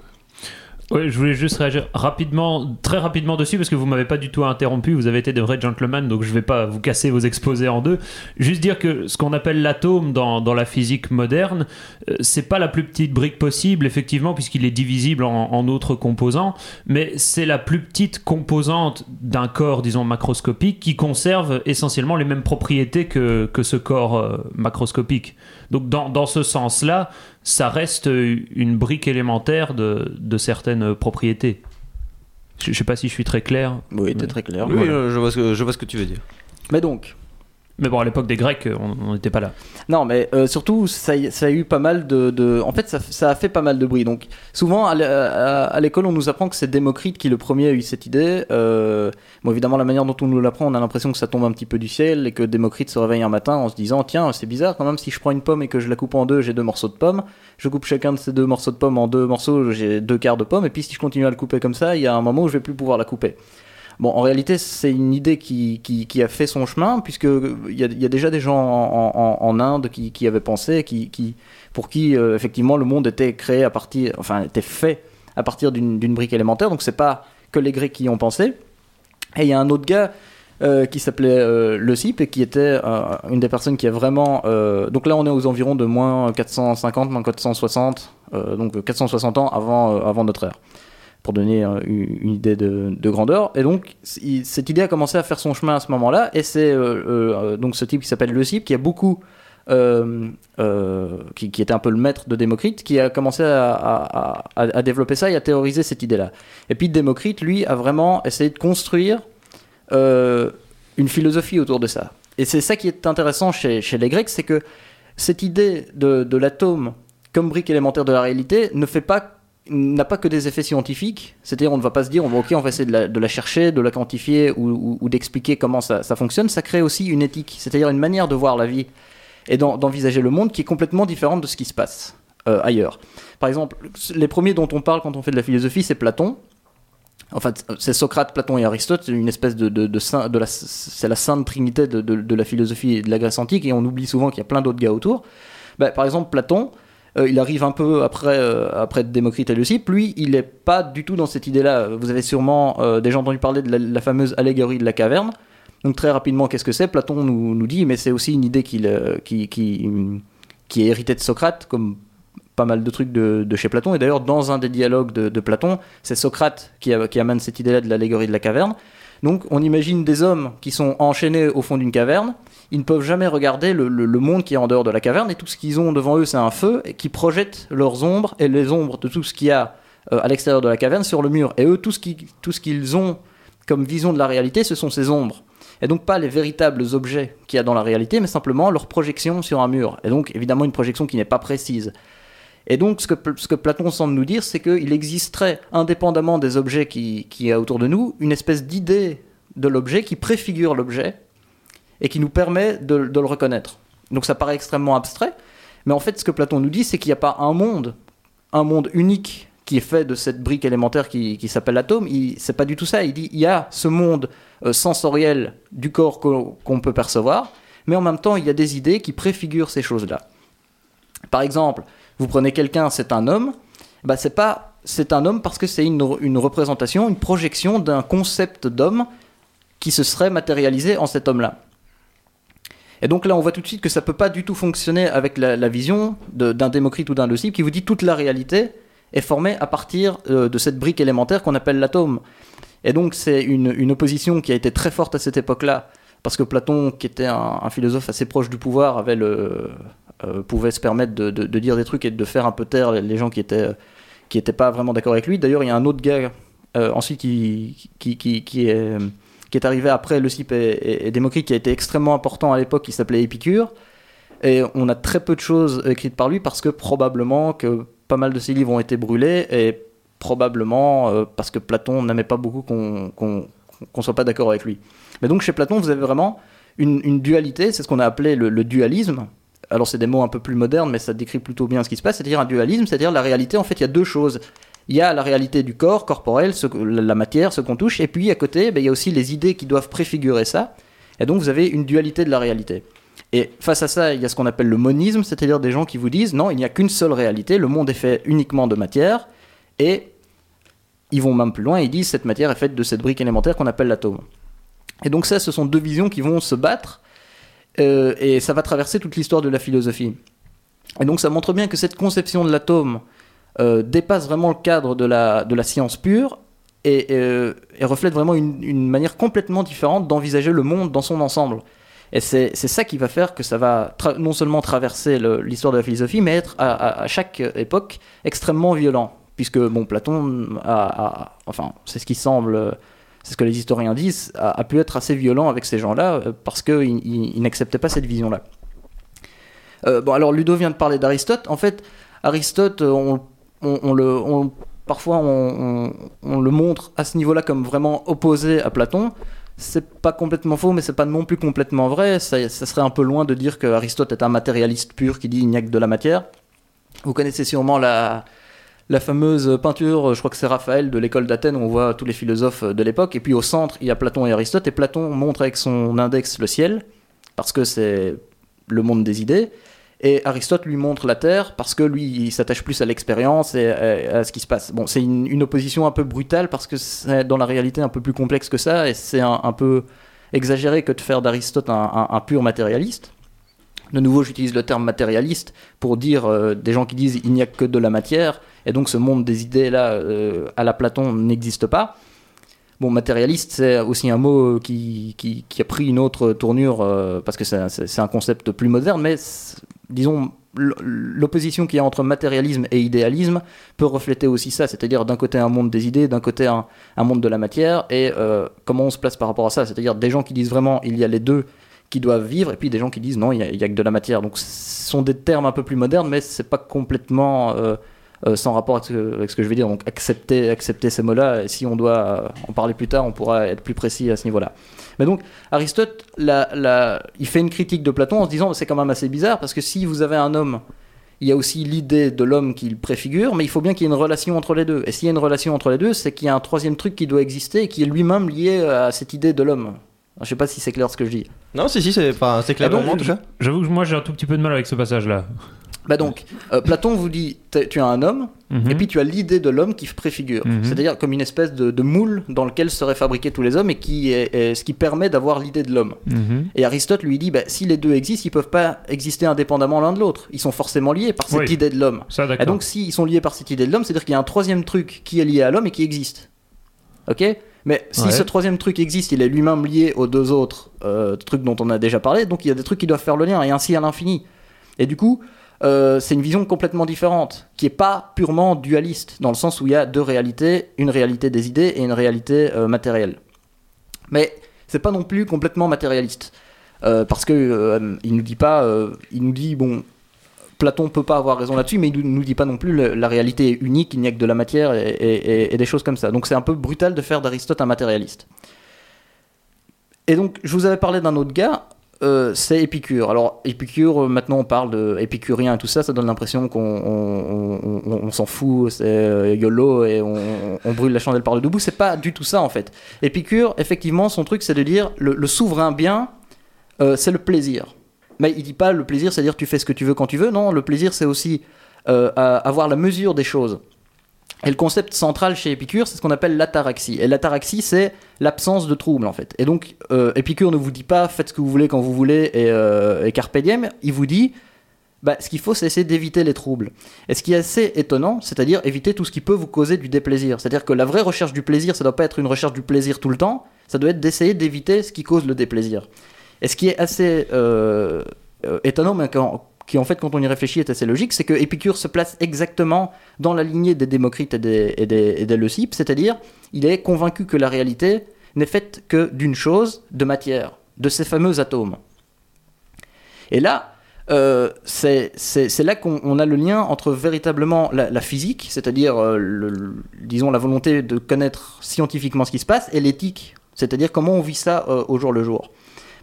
Ouais, je voulais juste réagir rapidement, très rapidement dessus parce que vous m'avez pas du tout interrompu. Vous avez été de vrais gentlemen, donc je vais pas vous casser vos exposés en deux. Juste dire que ce qu'on appelle l'atome dans, dans la physique moderne, euh, c'est pas la plus petite brique possible, effectivement, puisqu'il est divisible en, en autres composants, mais c'est la plus petite composante d'un corps, disons macroscopique, qui conserve essentiellement les mêmes propriétés que, que ce corps euh, macroscopique. Donc dans, dans ce sens-là, ça reste une brique élémentaire de, de certaines propriétés. Je, je sais pas si je suis très clair. Oui, t'es très clair. Oui, euh, je, vois ce que, je vois ce que tu veux dire. Mais donc, Mais bon, à l'époque des Grecs, on n'était pas là. Non, mais euh, surtout, ça, a eu pas mal de. En fait, ça, a fait pas mal de bruit. Donc, souvent, à l'école, on nous apprend que c'est Démocrite qui, le premier, a eu cette idée. Euh, Bon, évidemment, la manière dont on nous l'apprend, on a l'impression que ça tombe un petit peu du ciel et que Démocrite se réveille un matin en se disant Tiens, c'est bizarre quand même, si je prends une pomme et que je la coupe en deux, j'ai deux morceaux de pomme. Je coupe chacun de ces deux morceaux de pomme en deux morceaux, j'ai deux quarts de pomme. Et puis, si je continue à le couper comme ça, il y a un moment où je vais plus pouvoir la couper. Bon, en réalité, c'est une idée qui, qui, a fait son chemin, puisque il y a, y a déjà des gens en, Inde qui, qui avaient pensé, qui, qui, pour qui, euh, effectivement, le monde était créé à partir, enfin, était fait à partir d'une brique élémentaire. Donc, c'est pas que les Grecs qui y ont pensé. Et il y a un autre gars euh, qui s'appelait euh, Leucippe et qui était euh, une des personnes qui a vraiment. donc là, on est aux environs de moins 450, moins 460, euh, donc 460 ans avant, avant notre ère pour donner euh, une idée de, de grandeur. Et donc, cette idée a commencé à faire son chemin à ce moment-là. Et c'est euh, euh, donc ce type qui s'appelle Leucippe qui a beaucoup. qui, était un peu le maître de Démocrite, qui a commencé à, développer ça et à théoriser cette idée-là. Et puis Démocrite, lui, a vraiment essayé de construire une philosophie autour de ça. Et c'est ça qui est intéressant chez, les Grecs, c'est que cette idée de l'atome comme brique élémentaire de la réalité ne fait pas n'a pas que des effets scientifiques, c'est-à-dire on ne va pas se dire on va, ok on va essayer de la, chercher, de la quantifier ou, d'expliquer comment ça, fonctionne, ça crée aussi une éthique, c'est-à-dire une manière de voir la vie et d'en- d'envisager le monde qui est complètement différente de ce qui se passe euh, ailleurs. Par exemple, les premiers dont on parle quand on fait de la philosophie, c'est Platon. En fait, c'est Socrate, Platon et Aristote, une espèce de, c'est la sainte trinité de, la philosophie de la Grèce antique, et on oublie souvent qu'il y a plein d'autres gars autour. Bah, par exemple, Platon, euh, il arrive un peu après, euh, après Démocrite et Leucippe. Lui, il n'est pas du tout dans cette idée-là. Vous avez sûrement euh, déjà entendu parler de la, fameuse allégorie de la caverne. Donc très rapidement, qu'est-ce que c'est? Platon nous, nous dit, mais c'est aussi une idée euh, qui, qui, qui est héritée de Socrate, comme pas mal de trucs de, de chez Platon. Et d'ailleurs, dans un des dialogues de, Platon, c'est Socrate qui, qui amène cette idée-là de l'allégorie de la caverne. Donc on imagine des hommes qui sont enchaînés au fond d'une caverne. Ils ne peuvent jamais regarder le, monde qui est en dehors de la caverne et tout ce qu'ils ont devant eux, c'est un feu qui projette leurs ombres et les ombres de tout ce qu'il y a euh, à l'extérieur de la caverne sur le mur. Et eux, tout ce qu'ils ont comme vision de la réalité, ce sont ces ombres. Et donc pas les véritables objets qu'il y a dans la réalité, mais simplement leur projection sur un mur. Et donc évidemment une projection qui n'est pas précise. Et donc ce que, ce que Platon semble nous dire, c'est qu'il existerait, indépendamment des objets qui, qui y a autour de nous, une espèce d'idée de l'objet qui préfigure l'objet et qui nous permet de, le reconnaître. Donc ça paraît extrêmement abstrait, mais en fait ce que Platon nous dit, c'est qu'il n'y a pas un monde, un monde unique qui est fait de cette brique élémentaire qui, s'appelle l'atome. C'est pas du tout ça. Il dit il y a ce monde euh, sensoriel du corps qu'on peut percevoir, mais en même temps il y a des idées qui préfigurent ces choses-là. Par exemple, vous prenez quelqu'un, c'est un homme, bah c'est pas c'est un homme parce que c'est une représentation, une projection d'un concept d'homme qui se serait matérialisé en cet homme-là. Et donc là, on voit tout de suite que ça peut pas du tout fonctionner avec la, vision d'un Démocrite ou d'un Leucippe qui vous dit toute la réalité est formée à partir euh, de cette brique élémentaire qu'on appelle l'atome. Et donc c'est une, opposition qui a été très forte à cette époque-là, parce que Platon, qui était un, philosophe assez proche du pouvoir, avait le, euh, pouvait se permettre de, dire des trucs et de faire un peu taire les gens qui étaient, qui étaient pas vraiment d'accord avec lui. D'ailleurs, il y a un autre gars euh, ensuite qui, qui, qui est, qui est arrivé après Leucippe et, et, Démocrite, qui a été extrêmement important à l'époque, qui s'appelait Épicure. Et on a très peu de choses écrites par lui parce que probablement que pas mal de ses livres ont été brûlés et probablement euh, parce que Platon n'aimait pas beaucoup qu'on qu'on soit pas d'accord avec lui. Mais donc chez Platon, vous avez vraiment une, une dualité, c'est ce qu'on a appelé le, le dualisme. Alors c'est des mots un peu plus modernes, mais ça décrit plutôt bien ce qui se passe. C'est-à-dire un dualisme, c'est-à-dire la réalité. En fait, il y a deux choses. Il y a la réalité du corps corporel, la matière, ce qu'on touche, et puis à côté, ben, il y a aussi les idées qui doivent préfigurer ça. Et donc vous avez une dualité de la réalité. Et face à ça, il y a ce qu'on appelle le monisme, c'est-à-dire des gens qui vous disent non, il n'y a qu'une seule réalité, le monde est fait uniquement de matière, et ils vont même plus loin, ils disent cette matière est faite de cette brique élémentaire qu'on appelle l'atome. Et donc ça, ce sont deux visions qui vont se battre, euh, et ça va traverser toute l'histoire de la philosophie. Et donc ça montre bien que cette conception de l'atome euh, dépasse vraiment le cadre de la, de la science pure, et, euh, reflète vraiment une, manière complètement différente d'envisager le monde dans son ensemble. Et c'est ça qui va faire que ça va non seulement traverser l'histoire de la philosophie, mais être à, chaque époque extrêmement violent. Puisque, bon, Platon a, enfin, c'est ce qui semble, c'est ce que les historiens disent, a, pu être assez violent avec ces gens-là euh, parce qu'ils il, n'acceptaient pas cette vision-là. Bon, alors Ludo vient de parler d'Aristote. En fait, Aristote, on, on- le, parfois on, le montre à ce niveau-là comme vraiment opposé à Platon. C'est pas complètement faux, mais c'est pas non plus complètement vrai. Ça, ça serait un peu loin de dire que Aristote est un matérialiste pur qui dit il n'y a que de la matière. Vous connaissez sûrement la, la fameuse peinture, je crois que c'est Raphaël de l'école d'Athènes, où on voit tous les philosophes de l'époque. Et puis au centre, il y a Platon et Aristote. Et Platon montre avec son index le ciel, parce que c'est le monde des idées. Et Aristote lui montre la Terre parce que lui, il s'attache plus à l'expérience et à, ce qui se passe. Bon, c'est une, opposition un peu brutale parce que c'est dans la réalité un peu plus complexe que ça et c'est un, peu exagéré que de faire d'Aristote un, pur matérialiste. De nouveau, j'utilise le terme matérialiste pour dire euh, des gens qui disent il n'y a que de la matière et donc ce monde des idées là euh, à la Platon n'existe pas. Bon, matérialiste, c'est aussi un mot qui, qui, qui a pris une autre tournure euh, parce que c'est un concept plus moderne, mais disons, l'opposition qu'il y a entre matérialisme et idéalisme peut refléter aussi ça, c'est-à-dire d'un côté un monde des idées, d'un côté un, monde de la matière, et euh, comment on se place par rapport à ça, c'est-à-dire des gens qui disent vraiment il y a les deux qui doivent vivre, et puis des gens qui disent non, il y a, il y a que de la matière. Donc ce sont des termes un peu plus modernes, mais c'est pas complètement euh, euh, sans rapport avec ce, que, avec ce que je vais dire. Donc accepter, accepter ces mots-là, et si on doit euh, en parler plus tard, on pourra être plus précis à ce niveau-là. Mais donc, Aristote, la- la- il fait une critique de Platon en se disant c'est quand même assez bizarre parce que si vous avez un homme, il y a aussi l'idée de l'homme qu'il préfigure, mais il faut bien qu'il y ait une relation entre les deux. Et s'il y a une relation entre les deux, c'est qu'il y a un troisième truc qui doit exister et qui est lui-même lié à cette idée de l'homme. Je sais pas si c'est clair ce que je dis. Non, si, si, c'est enfin, clair. J'avoue que moi j'ai un tout petit peu de mal avec ce passage-là. Bah donc, euh, Platon vous dit tu as un homme, Mhm. et puis tu as l'idée de l'homme qui préfigure. Mhm. C'est-à-dire comme une espèce de, de moule dans lequel seraient fabriqués tous les hommes et qui est, est ce qui permet d'avoir l'idée de l'homme. Mhm. Et Aristote lui dit, bah, si les deux existent, ils peuvent pas exister indépendamment l'un de l'autre. Ils sont forcément liés par cette Oui. idée de l'homme. Et donc, s'ils sont liés par cette idée de l'homme, c'est-à-dire qu'il y a un troisième truc qui est lié à l'homme et qui existe. Ok? Mais si Ouais. ce troisième truc existe, il est lui-même lié aux deux autres euh, trucs dont on a déjà parlé, donc il y a des trucs qui doivent faire le lien, et ainsi à l'infini. Et du coup, euh, c'est une vision complètement différente, qui est pas purement dualiste, dans le sens où il y a deux réalités, une réalité des idées et une réalité euh, matérielle. Mais c'est pas non plus complètement matérialiste. Euh, parce que il nous dit pas, il nous dit bon, Platon peut pas avoir raison là-dessus, mais il nous- dit pas non plus le- la réalité est unique, il n'y a que de la matière et des choses comme ça. Donc c'est un peu brutal de faire d'Aristote un matérialiste. Et donc je vous avais parlé d'un autre gars, euh, c'est Épicure. Alors Épicure, euh, maintenant on parle de épicurien et tout ça, ça donne l'impression qu'on on, on- on- on s'en fout, c'est euh, YOLO et on, brûle la chandelle par le debout. C'est pas du tout ça en fait. Épicure, effectivement, son truc c'est de dire le, souverain bien, euh, c'est le plaisir. Mais il dit pas le plaisir, c'est-à-dire tu fais ce que tu veux quand tu veux. Non, le plaisir, c'est aussi avoir la mesure des choses. Et le concept central chez Épicure, c'est ce qu'on appelle l'ataraxie. Et l'ataraxie, c'est l'absence de trouble, en fait. Et donc, euh, Épicure ne vous dit pas faites ce que vous voulez quand vous voulez et, euh, carpe diem. Il vous dit bah, ce qu'il faut, c'est essayer d'éviter les troubles. Et ce qui est assez étonnant, c'est-à-dire éviter tout ce qui peut vous causer du déplaisir. C'est-à-dire que la vraie recherche du plaisir, ça doit pas être une recherche du plaisir tout le temps, ça doit être d'essayer d'éviter ce qui cause le déplaisir. Et ce qui est assez euh, euh, étonnant, mais quand- qui en fait, quand on y réfléchit, est assez logique, c'est que Épicure se place exactement dans la lignée des Démocrites et des, et c'est-à-dire il est convaincu que la réalité n'est faite que d'une chose, de matière, de ces fameux atomes. Et là, euh, c'est là qu'on on a le lien entre véritablement la, physique, c'est-à-dire, euh, disons, la volonté de connaître scientifiquement ce qui se passe, et l'éthique, c'est-à-dire comment on vit ça euh, au jour le jour.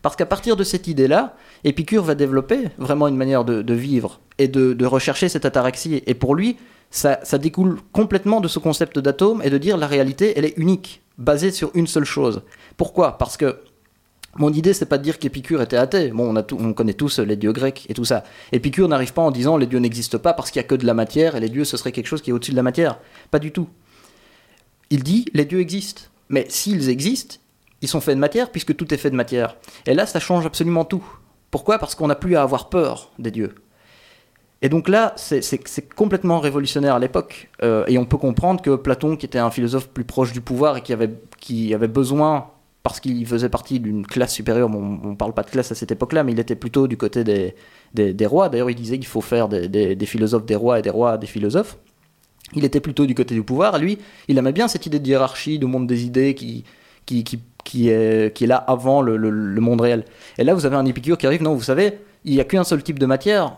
Parce qu'à partir de cette idée-là, Épicure va développer vraiment une manière de, vivre et de, rechercher cette ataraxie. Et pour lui, ça, découle complètement de ce concept d'atome et de dire la réalité, elle est unique, basée sur une seule chose. Pourquoi? Parce que mon idée, c'est pas de dire qu'Épicure était athée. Bon, on, on connaît tous les dieux grecs et tout ça. Épicure n'arrive pas en disant les dieux n'existent pas parce qu'il y a que de la matière et les dieux ce serait quelque chose qui est au-dessus de la matière. Pas du tout. Il dit les dieux existent. Mais s'ils existent, ils sont faits de matière puisque tout est fait de matière. Et là, ça change absolument tout. Pourquoi? Parce qu'on n'a plus à avoir peur des dieux. Et donc là, c'est- complètement révolutionnaire à l'époque. Euh, et on peut comprendre que Platon, qui était un philosophe plus proche du pouvoir et qui avait, qui avait besoin, parce qu'il faisait partie d'une classe supérieure. Bon, on ne parle pas de classe à cette époque-là, mais il était plutôt du côté des, des, des rois. D'ailleurs, il disait qu'il faut faire des, des- philosophes des rois et des rois des philosophes. Il était plutôt du côté du pouvoir. Lui, il aimait bien cette idée de hiérarchie, de monde des idées qui, qui, qui est, là avant le, monde réel. Et là, vous avez un épicure qui arrive. Non, vous savez, il n'y a qu'un seul type de matière.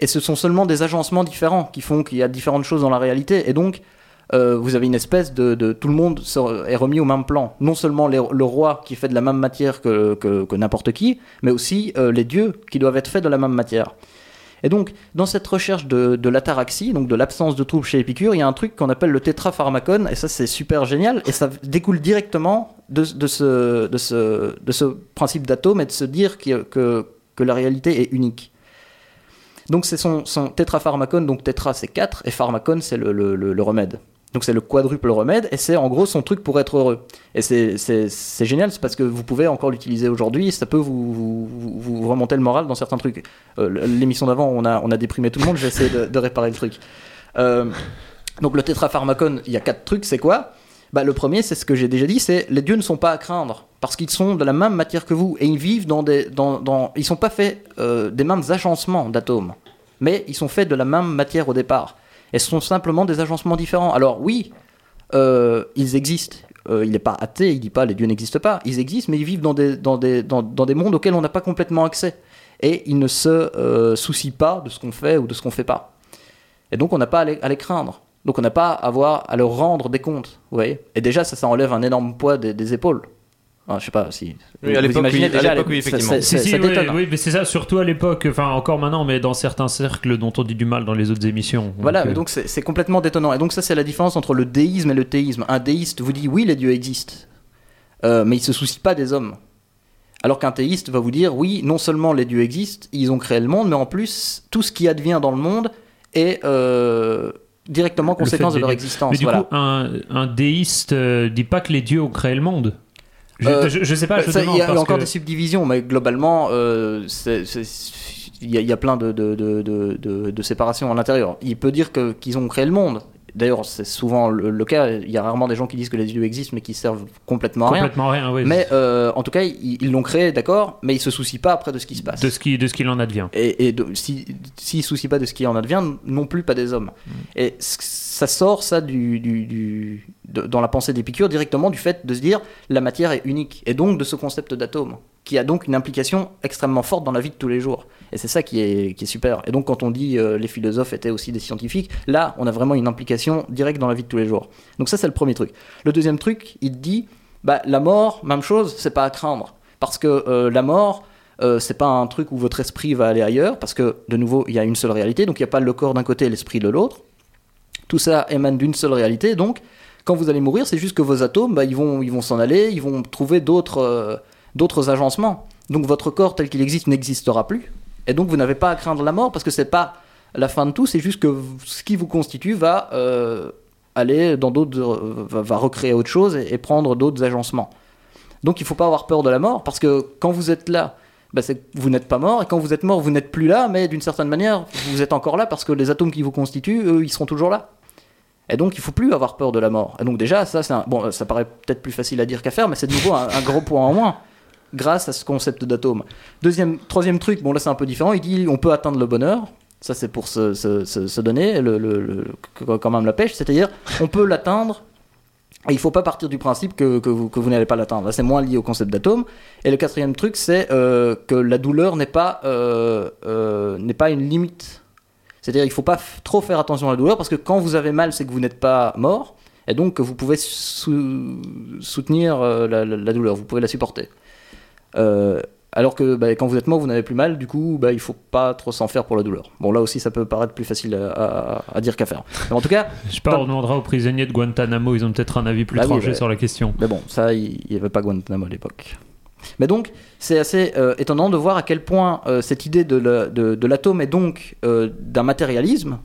Et ce sont seulement des agencements différents qui font qu'il y a différentes choses dans la réalité. Et donc, euh, vous avez une espèce de, tout le monde est remis au même plan. Non seulement le roi qui fait de la même matière que n'importe qui, mais aussi euh, les dieux qui doivent être faits de la même matière. Et donc, dans cette recherche de, l'ataraxie, donc de l'absence de troubles chez Épicure, il y a un truc qu'on appelle le tétrapharmacone, et ça c'est super génial, et ça découle directement de, ce, principe d'atome et de se dire que, la réalité est unique. Donc c'est son, son donc tétra c'est 4, et pharmacone c'est le remède. Donc c'est le quadruple remède, et c'est en gros son truc pour être heureux. Et c'est- génial, c'est parce que vous pouvez encore l'utiliser aujourd'hui, ça peut vous, vous, vous- remonter le moral dans certains trucs. Euh, L'émission d'avant, on a, on a déprimé tout le monde, j'ai essayé de, de réparer le truc. Euh, donc le tétrapharmacone, il y a quatre trucs, c'est quoi? Bah, Le premier, c'est ce que j'ai déjà dit, c'est les dieux ne sont pas à craindre, parce qu'ils sont de la même matière que vous, et ils vivent dans des... Dans, ils sont pas faits euh, des mêmes agencements d'atomes, mais ils sont faits de la même matière au départ. Et ce sont simplement des agencements différents. Alors oui, euh, ils existent. Euh, il n'est pas athée, il dit pas les dieux n'existent pas. Ils existent, mais ils vivent dans des, mondes auxquels on n'a pas complètement accès. Et ils ne se euh, soucient pas de ce qu'on fait ou de ce qu'on fait pas. Et donc on n'a pas à les, craindre. Donc on n'a pas à avoir à leur rendre des comptes. Vous Et déjà ça, enlève un énorme poids des épaules. Ah, je sais pas si. Oui, à vous l'époque, imaginez oui. À déjà, l'époque, oui, effectivement. ça- Si, ça- si, ça oui, détonne. oui, mais c'est ça, surtout à l'époque, enfin encore maintenant, mais dans certains cercles dont on dit du mal dans les autres émissions. Voilà, Donc, euh, donc c'est complètement détonnant. Et donc ça, c'est la différence entre le déisme et le théisme. Un déiste vous dit oui, les dieux existent, euh, mais il se soucie pas des hommes. Alors qu'un théiste va vous dire oui, non seulement les dieux existent, ils ont créé le monde, mais en plus, tout ce qui advient dans le monde est euh, directement conséquence de leur existence. Mais du voilà. coup, un, un déiste euh, dit pas que les dieux ont créé le monde. Je, Euh, je, je sais pas, demande il y a encore que- des subdivisions, mais globalement, euh, c'est- il y, a- il y a plein de, de, de, de, de- de séparations à l'intérieur. Il peut dire que- qu'ils ont créé le monde. D'ailleurs, c'est souvent le, le cas. Il y a rarement des gens qui disent que les dieux existent, mais qui servent complètement à rien. complètement rien, oui. Mais euh, en tout cas, ils l'ont créé, d'accord, mais ils se soucient pas après de ce qui se passe. de ce qui de ce qu'il en advient. Et, et de- si, s'ils se soucient pas de ce qui en advient, non plus pas des hommes. Mm. Et ça sort ça dans la pensée d'Épicure directement du fait de se dire la matière est unique et donc de ce concept d'atome qui a donc une implication extrêmement forte dans la vie de tous les jours. Et c'est ça qui est, qui est super. Et donc quand on dit euh, les philosophes étaient aussi des scientifiques, là on a vraiment une implication directe dans la vie de tous les jours. Donc ça c'est le premier truc. Le deuxième truc, il dit bah, la mort, même chose, c'est pas à craindre. Parce que euh, la mort, euh, c'est pas un truc où votre esprit va aller ailleurs, parce que de nouveau, il y a une seule réalité, donc il n'y a pas le corps d'un côté et l'esprit de l'autre. Tout ça émane d'une seule réalité, donc quand vous allez mourir, c'est juste que vos atomes, bah, ils vont ils vont s'en aller, ils vont trouver d'autres euh, d'autres agencements. Donc votre corps tel qu'il existe n'existera plus, et donc vous n'avez pas à craindre la mort, parce que c'est pas la fin de tout, c'est juste que ce qui vous constitue va euh, aller dans d'autres, euh, va, recréer autre chose et, prendre d'autres agencements. Donc il faut pas avoir peur de la mort, parce que quand vous êtes là, bah, vous n'êtes pas mort, et quand vous êtes mort, vous n'êtes plus là, mais d'une certaine manière, vous êtes encore là parce que les atomes qui vous constituent, eux, ils seront toujours là. Et donc il faut plus avoir peur de la mort. Et donc déjà, ça, un- bon, ça paraît peut-être plus facile à dire qu'à faire, mais c'est de nouveau un, gros point en moins grâce à ce concept d'atome. Deuxième, troisième truc, bon là c'est un peu différent. Il dit on peut atteindre le bonheur. Ça c'est pour se, se- se- donner le, le- quand même la pêche, c'est-à-dire on peut l'atteindre. Et il faut pas partir du principe que, que vous, que vous n'allez pas l'atteindre. C'est moins lié au concept d'atome. Et le quatrième truc, c'est euh, que la douleur n'est pas, euh, euh, n'est pas une limite. C'est-à-dire il faut pas trop faire attention à la douleur parce que quand vous avez mal, c'est que vous n'êtes pas mort. Et donc vous pouvez sou- soutenir euh, la, la- la douleur, vous pouvez la supporter. Euh, alors que bah, quand vous êtes mort, vous n'avez plus mal, du coup, bah, il faut pas trop s'en faire pour la douleur. Bon, là aussi, ça peut paraître plus facile à, à- à dire qu'à faire. Mais en tout cas, Je sais pas, on demandera aux prisonniers de Guantanamo, ils ont peut-être un avis plus Bah oui, tranché bah- sur la question. Mais bon, ça, il n'y avait pas Guantanamo à l'époque. Mais donc, c'est assez euh, étonnant de voir à quel point euh, cette idée de la- de- de l'atome est donc euh, d'un matérialisme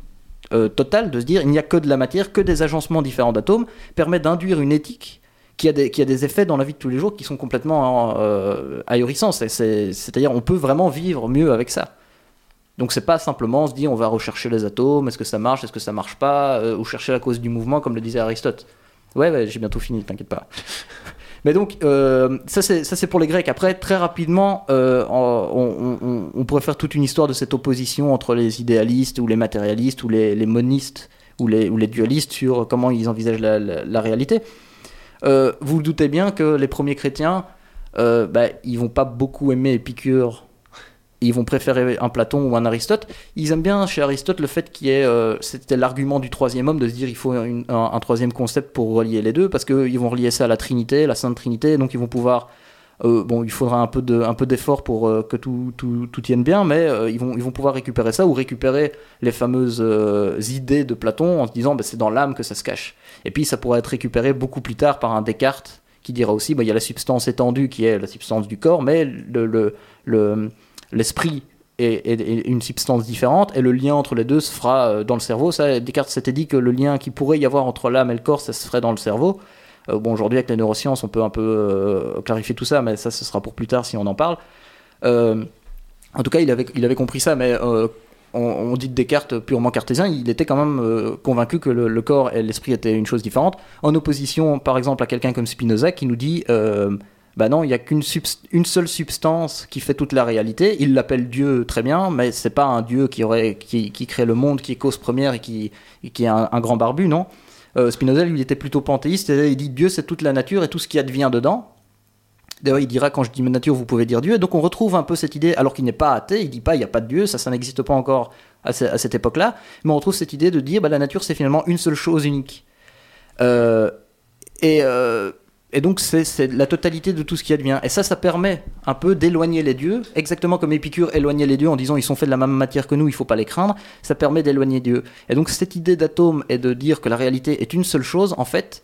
total, de se dire il n'y a que de la matière, que des agencements différents d'atomes, permet d'induire une éthique qui a, des, qui a des effets dans la vie de tous les jours qui sont complètement ahurissants. C'est- c'est- C'est-à-dire, on peut vraiment vivre mieux avec ça. Donc c'est pas simplement se dire on va rechercher les atomes, est-ce que ça marche, est-ce que ça marche pas, ou chercher la cause du mouvement comme le disait Aristote. Ouais, ouais j'ai bientôt fini, t'inquiète pas. Mais donc, euh, ça c'est pour les Grecs. Après, très rapidement, euh, on, pourrait faire toute une histoire de cette opposition entre les idéalistes ou les matérialistes ou les, monistes ou les, ou les dualistes sur comment ils envisagent la, réalité. Euh, vous vous doutez bien que les premiers chrétiens, euh, bah, ils vont pas beaucoup aimer Épicure. Ils vont préférer un Platon ou un Aristote. Ils aiment bien chez Aristote le fait qu'il y ait, euh, c'était l'argument du troisième homme de se dire il faut un, troisième concept pour relier les deux parce qu'ils vont relier ça à la Trinité, la Sainte Trinité, donc ils vont pouvoir euh, bon, il faudra un peu de, un peu d'effort pour euh, que tout, tout, tout tienne bien, mais ils, vont, ils vont pouvoir récupérer ça ou récupérer les fameuses idées de Platon en se disant bah, c'est dans l'âme que ça se cache. Et puis ça pourra être récupéré beaucoup plus tard par un Descartes qui dira aussi bah, il y a la substance étendue qui est la substance du corps, mais le, le- l'esprit est, une substance différente et le lien entre les deux se fera euh, dans le cerveau. Descartes s'était dit que le lien qui pourrait y avoir entre l'âme et le corps, ça se ferait dans le cerveau. Euh, bon, aujourd'hui, avec les neurosciences, on peut un peu euh, clarifier tout ça, mais ça, ce sera pour plus tard si on en parle. En tout cas, il avait, compris ça, mais on, dit de Descartes purement cartésien, il était quand même convaincu que le corps et l'esprit étaient une chose différente, en opposition, par exemple, à quelqu'un comme Spinoza qui nous dit bah non, il n'y a qu'une seule substance qui fait toute la réalité. Il l'appelle Dieu très bien, mais c'est pas un Dieu qui, aurait, qui, crée le monde, qui est cause première et qui, et qui est un, grand barbu, non euh, Spinoza, lui, il était plutôt panthéiste. et Il dit Dieu, c'est toute la nature et tout ce qui advient dedans. D'ailleurs, il dira quand je dis nature, vous pouvez dire Dieu. Donc on retrouve un peu cette idée, alors qu'il n'est pas athée, il dit pas il n'y a pas de Dieu, ça, ça n'existe pas encore à, à cette époque-là. Mais on retrouve cette idée de dire bah, la nature, c'est finalement une seule chose unique. Euh, et, euh, et donc c'est la totalité de tout ce qui advient. Et ça, ça permet un peu d'éloigner les dieux, exactement comme Épicure éloignait les dieux en disant ils sont faits de la même matière que nous, il faut pas les craindre. Ça permet d'éloigner Dieu. Et donc cette idée d'atome et de dire que la réalité est une seule chose, en fait,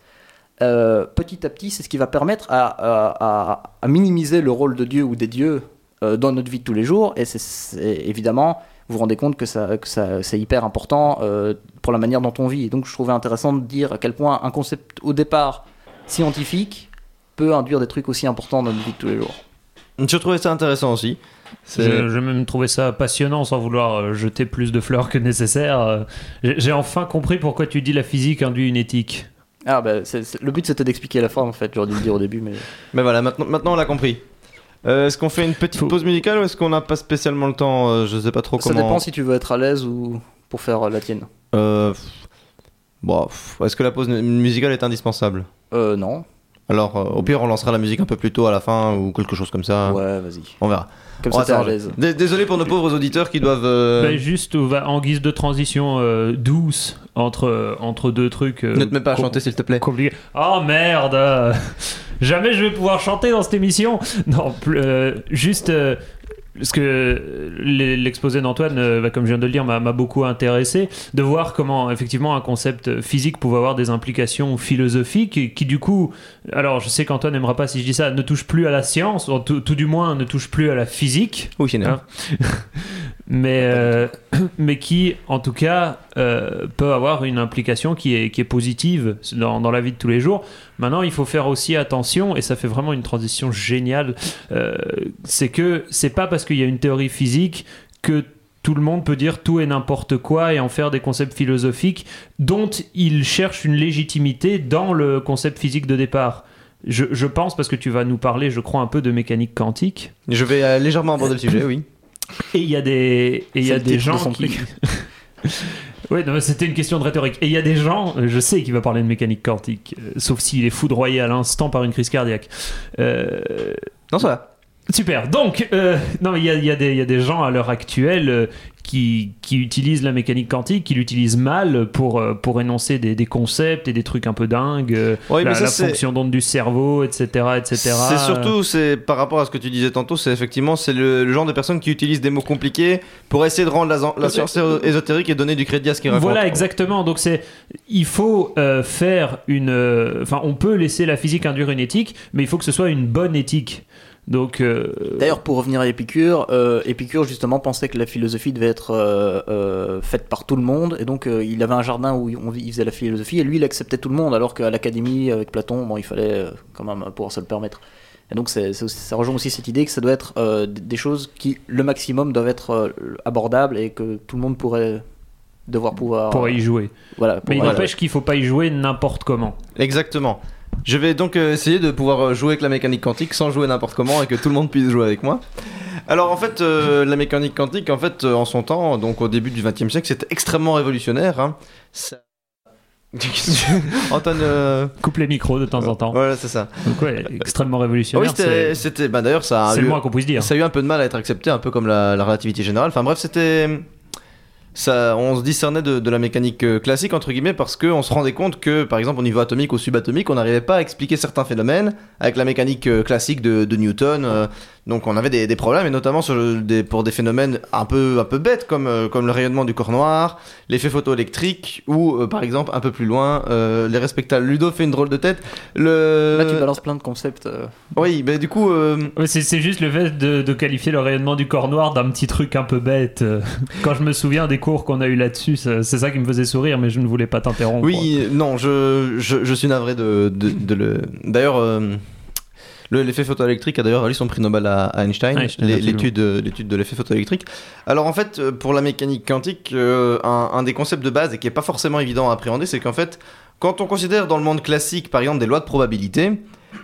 euh, petit à petit, c'est ce qui va permettre à, minimiser le rôle de Dieu ou des dieux euh, dans notre vie de tous les jours. Et évidemment, vous vous rendez compte que, que c'est hyper important euh, pour la manière dont on vit. Et donc je trouvais intéressant de dire à quel point un concept au départ scientifique peut induire des trucs aussi importants dans notre vie de tous les jours. Je trouvais ça intéressant aussi. Je, je même trouvé ça passionnant sans vouloir euh, jeter plus de fleurs que nécessaire. Euh, J'ai enfin compris pourquoi tu dis la physique induit une éthique. Ah bah, le but c'était d'expliquer la forme en fait, j'aurais dû le dire au début, mais... Mais voilà, maintenant, maintenant on l'a compris. Euh, est-ce qu'on fait une petite Faut- pause musicale ou est-ce qu'on n'a pas spécialement le temps euh, Je sais pas trop Ça comment. dépend si tu veux être à l'aise ou pour faire la tienne. Euh, bon, est-ce que la pause mu- musicale est indispensable? Euh, non. Alors, euh, au pire, on lancera la musique un peu plus tôt à la fin ou quelque chose comme ça. Ouais, vas-y. On verra. Comme On ça à l'aise. Dés- Désolé pour nos pauvres auditeurs qui doivent. euh, Ben, juste va- en guise de transition euh, douce entre, entre deux trucs. euh, Ne te mets pas à chanter, s'il te plaît. compliqués. Oh merde Jamais je vais pouvoir chanter dans cette émission Non, plus- euh, juste. Parce que l'e- l'exposé d'Antoine, euh, comme je viens de le dire, m'a beaucoup intéressé de voir comment effectivement un concept physique pouvait avoir des implications philosophiques et qui du coup, alors je sais qu'Antoine n'aimera pas si je dis ça, ne touche plus à la science, ou tout, tout du moins ne touche plus à la physique, Oui, c'est Hein mais, euh, mais qui, en tout cas, euh, peut avoir une implication qui est, qui est positive dans, dans la vie de tous les jours. Maintenant, il faut faire aussi attention, et ça fait vraiment une transition géniale, euh, c'est que c'est pas parce qu'il y a une théorie physique que tout le monde peut dire tout et n'importe quoi et en faire des concepts philosophiques dont il cherche une légitimité dans le concept physique de départ. Je, je pense, parce que tu vas nous parler, je crois, un peu de mécanique quantique. Je vais euh, légèrement aborder le sujet, oui. Et il y a des, et y a des de gens qui. oui, non, mais c'était une question de rhétorique. Et il y a des gens, euh, je sais qu'il va parler de mécanique quantique, euh, sauf s'il est foudroyé à l'instant par une crise cardiaque. Euh, Non, ça va. Super. Donc, euh, non, il y a, y, des- il y a des gens à l'heure actuelle euh, qui, qui utilisent la mécanique quantique, qui l'utilisent mal pour, euh, pour énoncer des, des concepts et des trucs un peu dingues, Oui, la, mais ça, la fonction d'onde du cerveau, etc., etc. C'est surtout, c'est par rapport à ce que tu disais tantôt, c'est effectivement c'est le, le genre de personnes qui utilisent des mots compliqués pour essayer de rendre la, la science ésotérique et donner du crédit à ce qu'ils racontent. Voilà, exactement. Donc c'est, il faut euh, faire une, enfin, on peut laisser la physique induire une éthique, mais il faut que ce soit une bonne éthique. Donc, euh, D'ailleurs, pour revenir à Épicure, euh, Épicure justement pensait que la philosophie devait être euh, euh, faite par tout le monde, et donc euh, il avait un jardin où on, il faisait la philosophie, et lui il acceptait tout le monde, alors qu'à l'académie avec Platon, bon, il fallait euh, quand même pouvoir se le permettre. Et donc c'est, c'est aussi- ça rejoint aussi cette idée que ça doit être euh, des choses qui, le maximum, doivent être euh, abordables et que tout le monde pourrait devoir pouvoir. pour y jouer. Voilà. pour- Mais il n'empêche qu'il faut pas y jouer n'importe comment. Exactement. Je vais donc euh, essayer de pouvoir euh, jouer avec la mécanique quantique sans jouer n'importe comment et que tout le monde puisse jouer avec moi. Alors en fait, euh, la mécanique quantique, en fait, euh, en son temps, donc au début du XXe siècle, c'était extrêmement révolutionnaire. hein. Ça- Antoine, euh, Coupe les micros de temps en temps. voilà, c'est ça. Donc ouais, extrêmement Ah oui, révolutionnaire. c'était, bah d'ailleurs, ça a c'est eu- le moins qu'on puisse dire. Ça a eu un peu de mal à être accepté, un peu comme la, la relativité générale. Enfin bref, c'était. Ça, on se discernait de, la mécanique euh, classique, entre guillemets, parce qu'on se rendait compte que, par exemple, au niveau atomique ou subatomique, on n'arrivait pas à expliquer certains phénomènes avec la mécanique euh, classique de, de Newton. euh, donc on avait des, des problèmes, et notamment sur le- des, pour des phénomènes un peu, un peu bêtes, comme, euh, comme le rayonnement du corps noir, l'effet photoélectrique, ou, euh, par exemple, un peu plus loin, euh, les respectables. Ludo fait une drôle de tête. Le... Là, tu balances plein de concepts. euh. Oui, mais du coup... euh, Ouais, c'est, c'est juste le fait de, de qualifier le rayonnement du corps noir d'un petit truc un peu bête. Quand je me souviens des cours qu'on a eu là-dessus, c'est ça qui me faisait sourire, mais je ne voulais pas t'interrompre. Oui, non, je, je, je suis navré de, de, de le. D'ailleurs, euh, le- l'effet photoélectrique a d'ailleurs valu son prix Nobel à, à Einstein, Einstein, absolument. l'étude, euh, l'étude de l'effet photoélectrique. Alors en fait, euh, pour la mécanique quantique, euh, un, un des concepts de base et qui est pas forcément évident à appréhender, c'est qu'en fait, quand on considère dans le monde classique, par exemple, des lois de probabilité,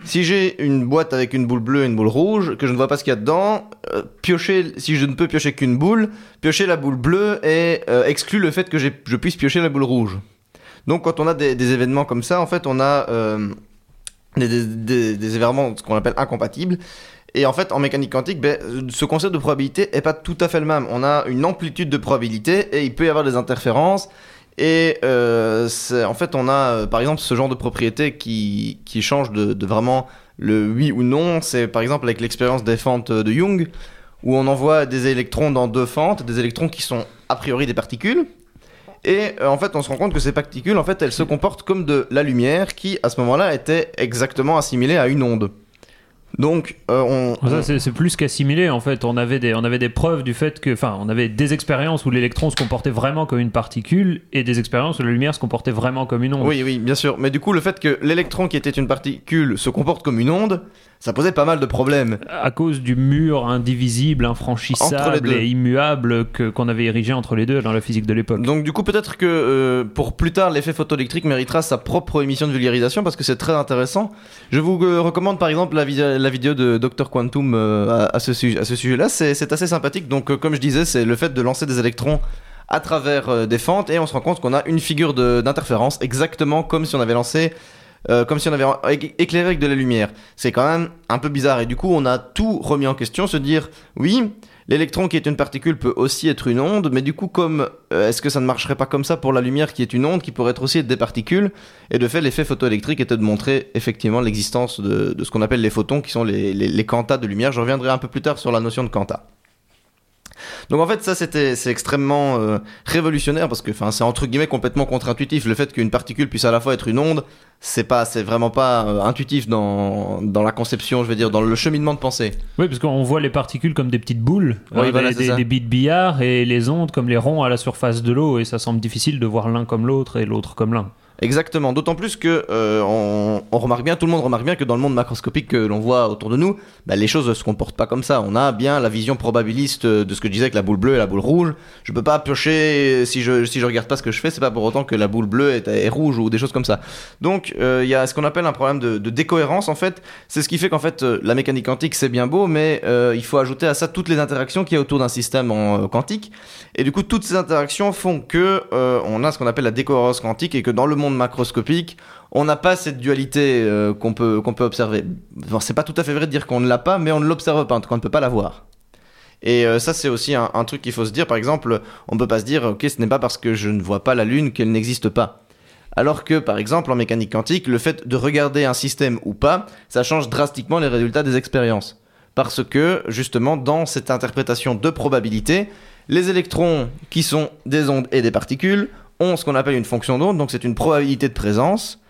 si j'ai une boîte avec une boule bleue et une boule rouge, que je ne vois pas ce qu'il y a dedans, euh, piocher, si je ne peux piocher qu'une boule, piocher la boule bleue et euh, exclut le fait que je puisse piocher la boule rouge. Donc quand on a des, des événements comme ça, en fait, on a euh, des, des- des- des événements ce qu'on appelle incompatibles. Et en fait, en mécanique quantique, ben, ce concept de probabilité est pas tout à fait le même. On a une amplitude de probabilité et il peut y avoir des interférences. Et euh, en fait, on a euh, par exemple ce genre de propriété qui, qui change de, de vraiment le oui ou non. C'est par exemple avec l'expérience des fentes de Young, où on envoie des électrons dans deux fentes, des électrons qui sont a priori des particules. Et euh, en fait, on se rend compte que ces particules, en fait, elles se comportent comme de la lumière qui, à ce moment-là, était exactement assimilée à une onde. Donc, euh, on, Ça, c'est, plus qu'assimilé en fait. On avait, des, on avait des preuves du fait que. Enfin, on avait des expériences où l'électron se comportait vraiment comme une particule et des expériences où la lumière se comportait vraiment comme une onde. Oui, oui, bien sûr. Mais du coup, le fait que l'électron qui était une particule se comporte comme une onde, ça posait pas mal de problèmes. À cause du mur indivisible, infranchissable et immuable que, qu'on avait érigé entre les deux dans la physique de l'époque. Donc, du coup, peut-être que euh, pour plus tard, l'effet photoélectrique méritera sa propre émission de vulgarisation parce que c'est très intéressant. Je vous euh, recommande par exemple la, vid- la vidéo de Dr Quantum euh, à, à ce sujet, à ce sujet-là. C'est c'est assez sympathique. Donc, comme je disais, c'est le fait de lancer des électrons à travers des fentes et on se rend compte qu'on a une figure de- d'interférence exactement comme si on avait lancé euh, comme si on avait éclairé avec de la lumière. C'est quand même un peu bizarre et du coup on a tout remis en question, se dire oui, l'électron qui est une particule peut aussi être une onde, mais du coup comme euh, est-ce que ça ne marcherait pas comme ça pour la lumière qui est une onde qui pourrait être aussi des particules? Et de fait l'effet photoélectrique était de montrer effectivement l'existence de, ce qu'on appelle les photons qui sont les, les, les quantas de lumière. Je reviendrai un peu plus tard sur la notion de quanta. Donc en fait ça c'était c'est extrêmement euh, révolutionnaire parce que enfin c'est entre guillemets complètement contre-intuitif le fait qu'une particule puisse à la fois être une onde c'est pas c'est vraiment pas euh, intuitif dans dans la conception je veux dire dans le cheminement de pensée. Oui, parce qu'on voit les particules comme des petites boules, Oui, euh, voilà, des, des, de billard, et les ondes comme les ronds à la surface de l'eau, et ça semble difficile de voir l'un comme l'autre et l'autre comme l'un. Exactement, d'autant plus que euh, on, remarque bien, tout le monde remarque bien que dans le monde macroscopique que l'on voit autour de nous, bah, les choses ne se comportent pas comme ça. On a bien la vision probabiliste de ce que je disais avec la boule bleue et la boule rouge. Je peux pas piocher si je si je regarde pas ce que je fais, c'est pas pour autant que la boule bleue est, rouge ou des choses comme ça. Donc euh, il y a ce qu'on appelle un problème de, de décohérence en fait. C'est ce qui fait qu'en fait euh, la mécanique quantique c'est bien beau, mais il faut ajouter à ça toutes les interactions qu'il y a autour d'un système quantique. Et du coup, toutes ces interactions font que on a ce qu'on appelle la décohérence quantique et que dans le monde macroscopique, on n'a pas cette dualité euh, qu'on peut peut observer. C'est pas tout à fait vrai de dire qu'on ne l'a pas, mais on ne l'observe pas, en tout cas, on ne peut pas la voir. Et euh, ça, c'est aussi un, un truc qu'il faut se dire. Par exemple, on peut pas se dire, ok, ce n'est pas parce que je ne vois pas la Lune qu'elle n'existe pas. Alors que, par exemple, en mécanique quantique, le fait de regarder un système ou pas, ça change drastiquement les résultats des expériences. Parce que, justement, dans cette interprétation de probabilité, les électrons, qui sont des ondes et des particules, ont ce qu'on appelle une fonction d'onde, donc c'est une probabilité de présence.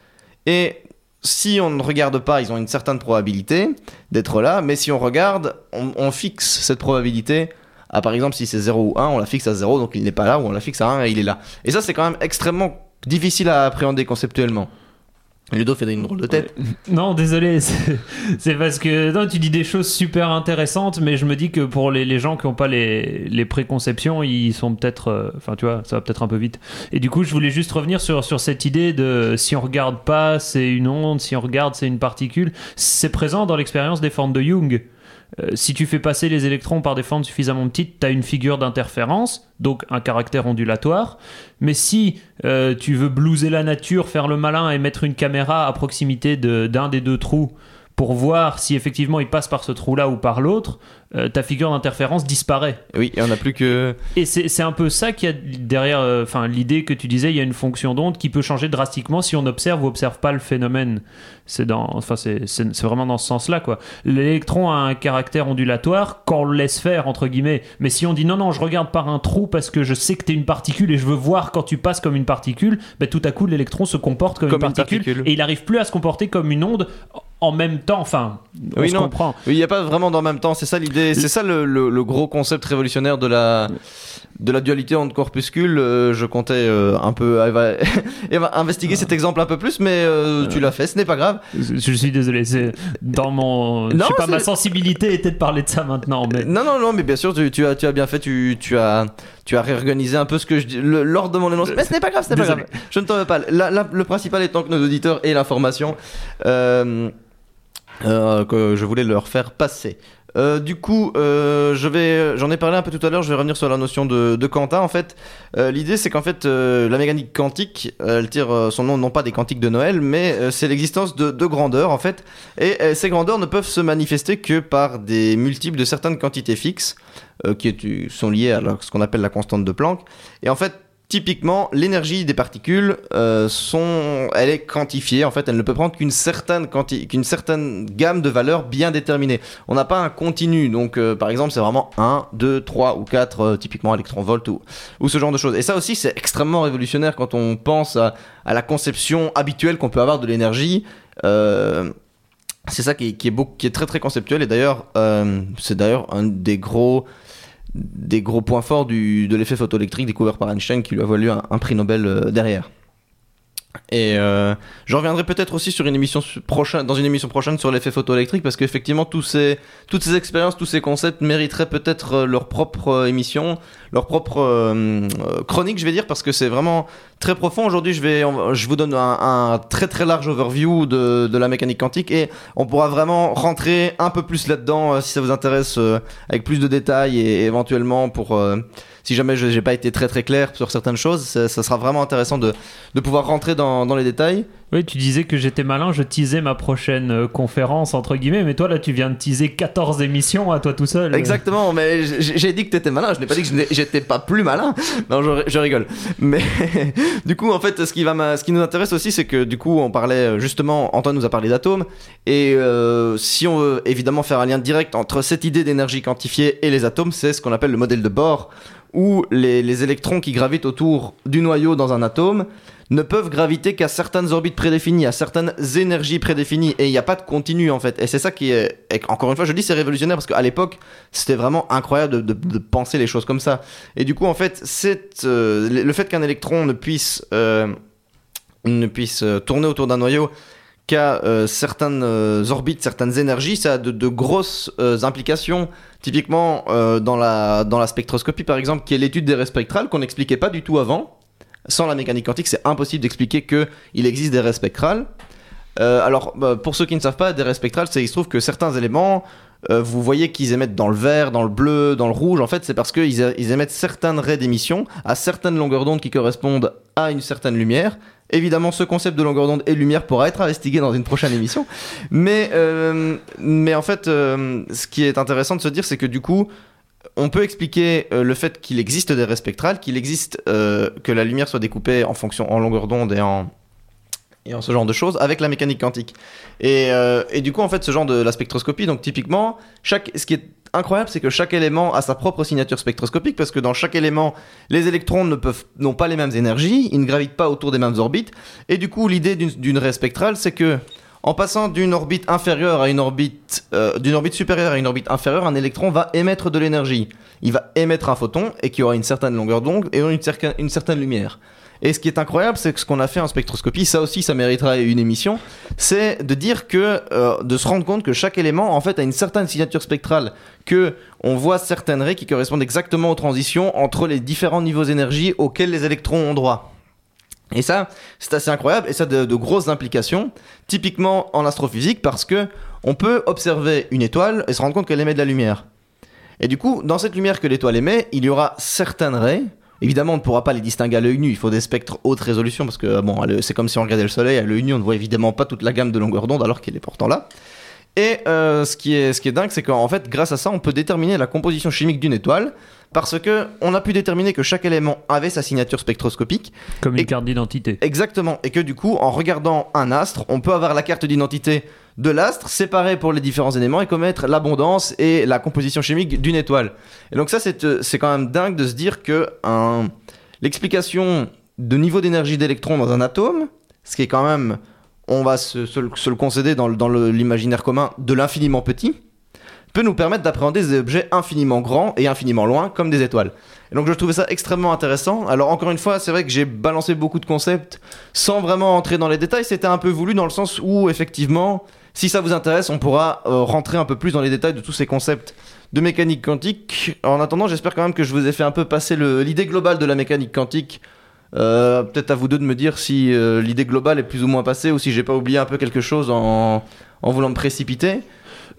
Et si on ne regarde pas, ils ont une certaine probabilité d'être là, mais si on regarde, on, fixe cette probabilité à, par exemple, si c'est 0 ou 1, on la fixe à 0, donc il n'est pas là, ou on la fixe à 1 et il est là. Et ça, c'est quand même extrêmement difficile à appréhender conceptuellement. Ludo fait une drôle de tête. Non, désolé, c'est parce que non, tu dis des choses super intéressantes, mais je me dis que pour les, les gens qui n'ont pas les, les préconceptions, ils sont peut-être. euh, Enfin, tu vois, ça va peut-être un peu vite. Et du coup, je voulais juste revenir sur, sur cette idée de si on regarde pas, c'est une onde, si on regarde, c'est une particule. C'est présent dans l'expérience des formes de Young. Euh, si tu fais passer les électrons par des formes suffisamment petites, tu as une figure d'interférence, donc un caractère ondulatoire. Mais si euh, tu veux blouser la nature, faire le malin et mettre une caméra à proximité de- d'un des deux trous pour voir si effectivement il passe par ce trou-là ou par l'autre, euh, ta figure d'interférence disparaît. Oui, et on n'a plus que. Et c'est un peu ça qu'il y a derrière euh, enfin, l'idée que tu disais, il y a une fonction d'onde qui peut changer drastiquement si on observe ou observe pas le phénomène. C'est vraiment dans ce sens-là, quoi. L'électron a un caractère ondulatoire quand on le laisse faire, entre guillemets. Mais si on dit non, non, je regarde par un trou parce que je sais que t'es une particule et je veux voir quand tu passes comme une particule, ben, tout à coup, l'électron se comporte comme, Comme une, une particule, particule. et il arrive plus à se comporter comme une onde en même temps. Enfin, on Oui, se non. comprend. Il n'y a pas vraiment dans le même temps. C'est ça l'idée. C'est ça le, le- le gros concept révolutionnaire de la de la dualité entre corpuscules. Euh, je comptais euh, un peu investiguer cet exemple un peu plus, mais euh, tu l'as fait. Ce n'est pas grave. Je je suis désolé, c'est dans mon. je Non, sais pas, ma sensibilité était de parler de ça maintenant, mais. Non, non, non, mais bien sûr, tu, tu as, tu as bien fait. Tu, tu as, tu as réorganisé un peu ce que je dis, l'ordre de mon énoncé. Mais ce n'est pas grave, ce n'est pas grave. Je ne t'en veux pas. La- la- le principal étant que nos auditeurs aient l'information euh, que je voulais leur faire passer. Euh, du coup, euh, je vais, j'en ai parlé un peu tout à l'heure. Je vais revenir sur la notion de, de quanta. En fait, Euh, l'idée c'est qu'en fait, euh, la mécanique quantique, euh, elle tire euh, son nom non pas des quantiques de Noël, mais euh, c'est l'existence de, de grandeurs en fait. Et euh, ces grandeurs ne peuvent se manifester que par des multiples de certaines quantités fixes euh, qui sont liées à ce qu'on appelle la constante de Planck. Et en fait, typiquement, l'énergie des particules, euh, sont, elle est quantifiée. En fait, elle ne peut prendre qu'une certaine, quanti- qu'une certaine gamme de valeurs bien déterminées. On n'a pas un continu. Donc, euh, par exemple, c'est vraiment 1, 2, 3 ou 4, euh, typiquement électron-volt ou, ou ce genre de choses. Et ça aussi, c'est extrêmement révolutionnaire quand on pense à, la conception habituelle qu'on peut avoir de l'énergie. C'est ça qui est, qui est, beaucoup, qui est très très conceptuel et d'ailleurs c'est d'ailleurs un des gros des gros points forts du, de l'effet photoélectrique découvert par Einstein qui lui a valu un, prix Nobel euh, derrière. Et euh, je reviendrai peut-être aussi sur une émission dans une émission prochaine sur l'effet photoélectrique parce qu'effectivement ces, toutes ces expériences, tous ces concepts mériteraient peut-être euh, leur propre euh, émission, leur propre chronique, je vais dire, parce que c'est vraiment très profond. Aujourd'hui, je vais, je vous donne un, un très très large overview de, de la mécanique quantique et on pourra vraiment rentrer un peu plus là-dedans euh, si ça vous intéresse euh, avec plus de détails et, éventuellement pour euh, si jamais je n'ai pas été très très clair sur certaines choses, ça, ça sera vraiment intéressant de, de pouvoir rentrer dans, dans les détails. Oui, tu disais que j'étais malin, je teasais ma prochaine euh, conférence, entre guillemets, mais toi là, tu viens de teaser 14 émissions à toi tout seul. Exactement, mais j'ai dit que t'étais malin, je n'ai pas dit que j'étais pas plus malin. Non, je, rigole. Mais du coup, en fait, ce qui, va ce qui nous intéresse aussi, c'est que du coup, on parlait euh, justement, Antoine nous a parlé d'atomes, et euh, si on veut évidemment faire un lien direct entre cette idée d'énergie quantifiée et les atomes, c'est ce qu'on appelle le modèle de Bohr, où les électrons qui gravitent autour du noyau dans un atome ne peuvent graviter qu'à certaines orbites prédéfinies, à certaines énergies prédéfinies, et il n'y a pas de continu en fait. Et c'est ça qui est, encore une fois, je dis c'est révolutionnaire parce qu'à l'époque, c'était vraiment incroyable de, penser les choses comme ça. Et du coup, en fait, euh, le fait qu'un électron ne puisse, euh, ne puisse euh, tourner autour d'un noyau qu'à certaines orbites, certaines énergies, ça a de, grosses implications. Typiquement, dans, la, dans la spectroscopie, par exemple, qui est l'étude des raies spectrales qu'on n'expliquait pas du tout avant. Sans la mécanique quantique, c'est impossible d'expliquer qu'il existe des raies spectrales. Euh, alors, bah, pour ceux qui ne savent pas, des raies spectrales, c'est il se trouve que certains éléments, euh, vous voyez qu'ils émettent dans le vert, dans le bleu, dans le rouge. En fait, c'est parce qu'ils ils émettent certaines raies d'émission à certaines longueurs d'onde qui correspondent à une certaine lumière. Évidemment, ce concept de longueur d'onde et lumière pourra être investigué dans une prochaine émission. Mais, euh, mais en fait, ce qui est intéressant de se dire, c'est que du coup, on peut expliquer euh, le fait qu'il existe des raies spectrales, qu'il existe euh, que la lumière soit découpée en fonction en longueur d'onde et en et en ce genre de choses avec la mécanique quantique. Et, euh, et du coup, en fait, ce genre de la spectroscopie, donc typiquement, chaque, ce qui est incroyable, c'est que chaque élément a sa propre signature spectroscopique parce que dans chaque élément, les électrons ne peuvent n'ont pas les mêmes énergies, ils ne gravitent pas autour des mêmes orbites. Et du coup, l'idée d'une- d'une raie spectrale, c'est que en passant d'une orbite inférieure à une orbite, euh, d'une orbite supérieure à une orbite inférieure, un électron va émettre de l'énergie. Il va émettre un photon et qui aura une certaine longueur d'onde et une, certaine lumière. Et ce qui est incroyable, c'est que ce qu'on a fait en spectroscopie, ça aussi, ça mériterait une émission, c'est de dire que, euh, de se rendre compte que chaque élément, en fait, a une certaine signature spectrale, que on voit certaines raies qui correspondent exactement aux transitions entre les différents niveaux d'énergie auxquels les électrons ont droit. Et ça, c'est assez incroyable et ça a de, grosses implications, typiquement en astrophysique, parce que on peut observer une étoile et se rendre compte qu'elle émet de la lumière. Et du coup, dans cette lumière que l'étoile émet, il y aura certaines raies. Évidemment, on ne pourra pas les distinguer à l'œil nu. Il faut des spectres haute résolution parce que bon, c'est comme si on regardait le soleil à l'œil nu, on ne voit évidemment pas toute la gamme de longueur d'onde alors qu'elle est pourtant là. Et euh, ce, qui est, ce qui est dingue, c'est qu'en fait, grâce à ça, on peut déterminer la composition chimique d'une étoile parce que on a pu déterminer que chaque élément avait sa signature spectroscopique Comme une carte d'identité. Exactement. Et que du coup, en regardant un astre, on peut avoir la carte d'identité de l'astre séparée pour les différents éléments et connaître l'abondance et la composition chimique d'une étoile. Et donc ça, c'est euh, quand même dingue de se dire que l'explication de niveau d'énergie d'électrons dans un atome, ce qui est quand même, on va se, le- concéder dans, l'imaginaire commun, de l'infiniment petit, peut nous permettre d'appréhender des objets infiniment grands et infiniment loin, comme des étoiles. Et donc je trouvais ça extrêmement intéressant. Alors encore une fois, c'est vrai que j'ai balancé beaucoup de concepts sans vraiment entrer dans les détails. C'était un peu voulu dans le sens où effectivement, si ça vous intéresse, on pourra euh, rentrer un peu plus dans les détails de tous ces concepts de mécanique quantique. En attendant, j'espère quand même que je vous ai fait un peu passer l'idée globale de la mécanique quantique. Euh, Peut-être à vous deux de me dire si euh, l'idée globale est plus ou moins passée ou si j'ai pas oublié un peu quelque chose en, en voulant me précipiter.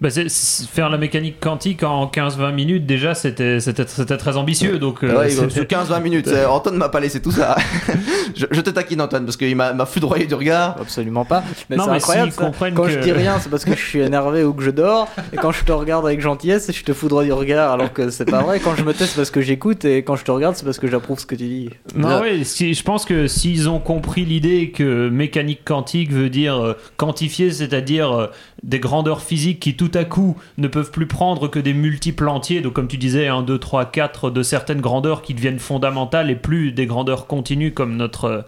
Bah, faire la mécanique quantique en 15-20 minutes, déjà, c'était c'était- c'était très ambitieux. Donc, euh, Ouais, c'était- sur 15-20 minutes. Euh, Antoine m'a pas laissé tout ça. je, je te taquine Antoine parce qu'il m'a m'a foudroyé du regard. Absolument pas. Mais Non, c'est mais incroyable. ça. Quand que- je dis rien, c'est parce que je suis énervé ou que je dors. Et quand je te regarde avec gentillesse, je te foudroie du regard alors que c'est pas vrai. Quand je me tais, c'est parce que j'écoute. Et quand je te regarde, c'est parce que j'approuve ce que tu dis. Non, Là- oui, si, je pense que s'ils ont compris l'idée que mécanique quantique veut dire euh, quantifier, c'est-à-dire euh, des grandeurs physiques qui à coup ne peuvent plus prendre que des multiples entiers, donc comme tu disais, 1, 2, 3, 4, de certaines grandeurs qui deviennent fondamentales et plus des grandeurs continues comme notre, euh,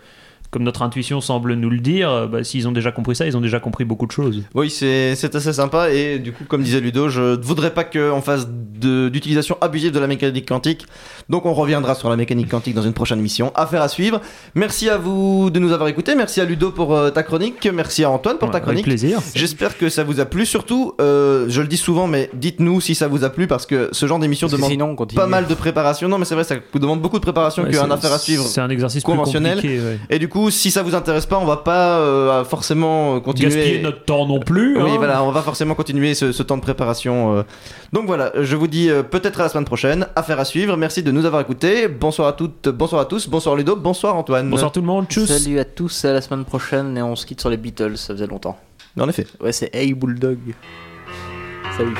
comme notre intuition semble nous le dire, euh, bah, s'ils ont déjà compris ça, ils ont déjà compris beaucoup de choses. Oui, c'est assez sympa et du coup, comme disait Ludo, je ne voudrais pas qu'on fasse d'utilisation abusive de la mécanique quantique. Donc, on reviendra sur la mécanique quantique dans une prochaine émission. Affaire à suivre. Merci à vous de nous avoir écoutés. Merci à Ludo pour euh, ta chronique. Merci à Antoine pour ta Ouais, avec chronique. plaisir. J'espère que ça vous a plu. Surtout, euh, je le dis souvent, mais dites-nous si ça vous a plu parce que ce genre d'émission demande sinon, pas mal de préparation. Non, mais c'est vrai, ça vous demande beaucoup de préparation Ouais, qu'un affaire à suivre. C'est un exercice plus conventionnel. compliqué, ouais. Et du coup, si ça vous intéresse pas, on va pas euh, forcément continuer. Gaspiller notre temps non plus. Oui, hein. voilà, on va forcément continuer ce, ce temps de préparation. euh. Donc voilà, je vous dis euh, peut-être à la semaine prochaine. Affaire à suivre. Merci de nous avoir écoutés. Bonsoir à toutes, bonsoir à tous, bonsoir Ludo, bonsoir Antoine. Bonsoir tout le monde, tchuss. Salut à tous, à la semaine prochaine. Et on se quitte sur les Beatles, ça faisait longtemps. En effet. Ouais, c'est Hey Bulldog. Salut.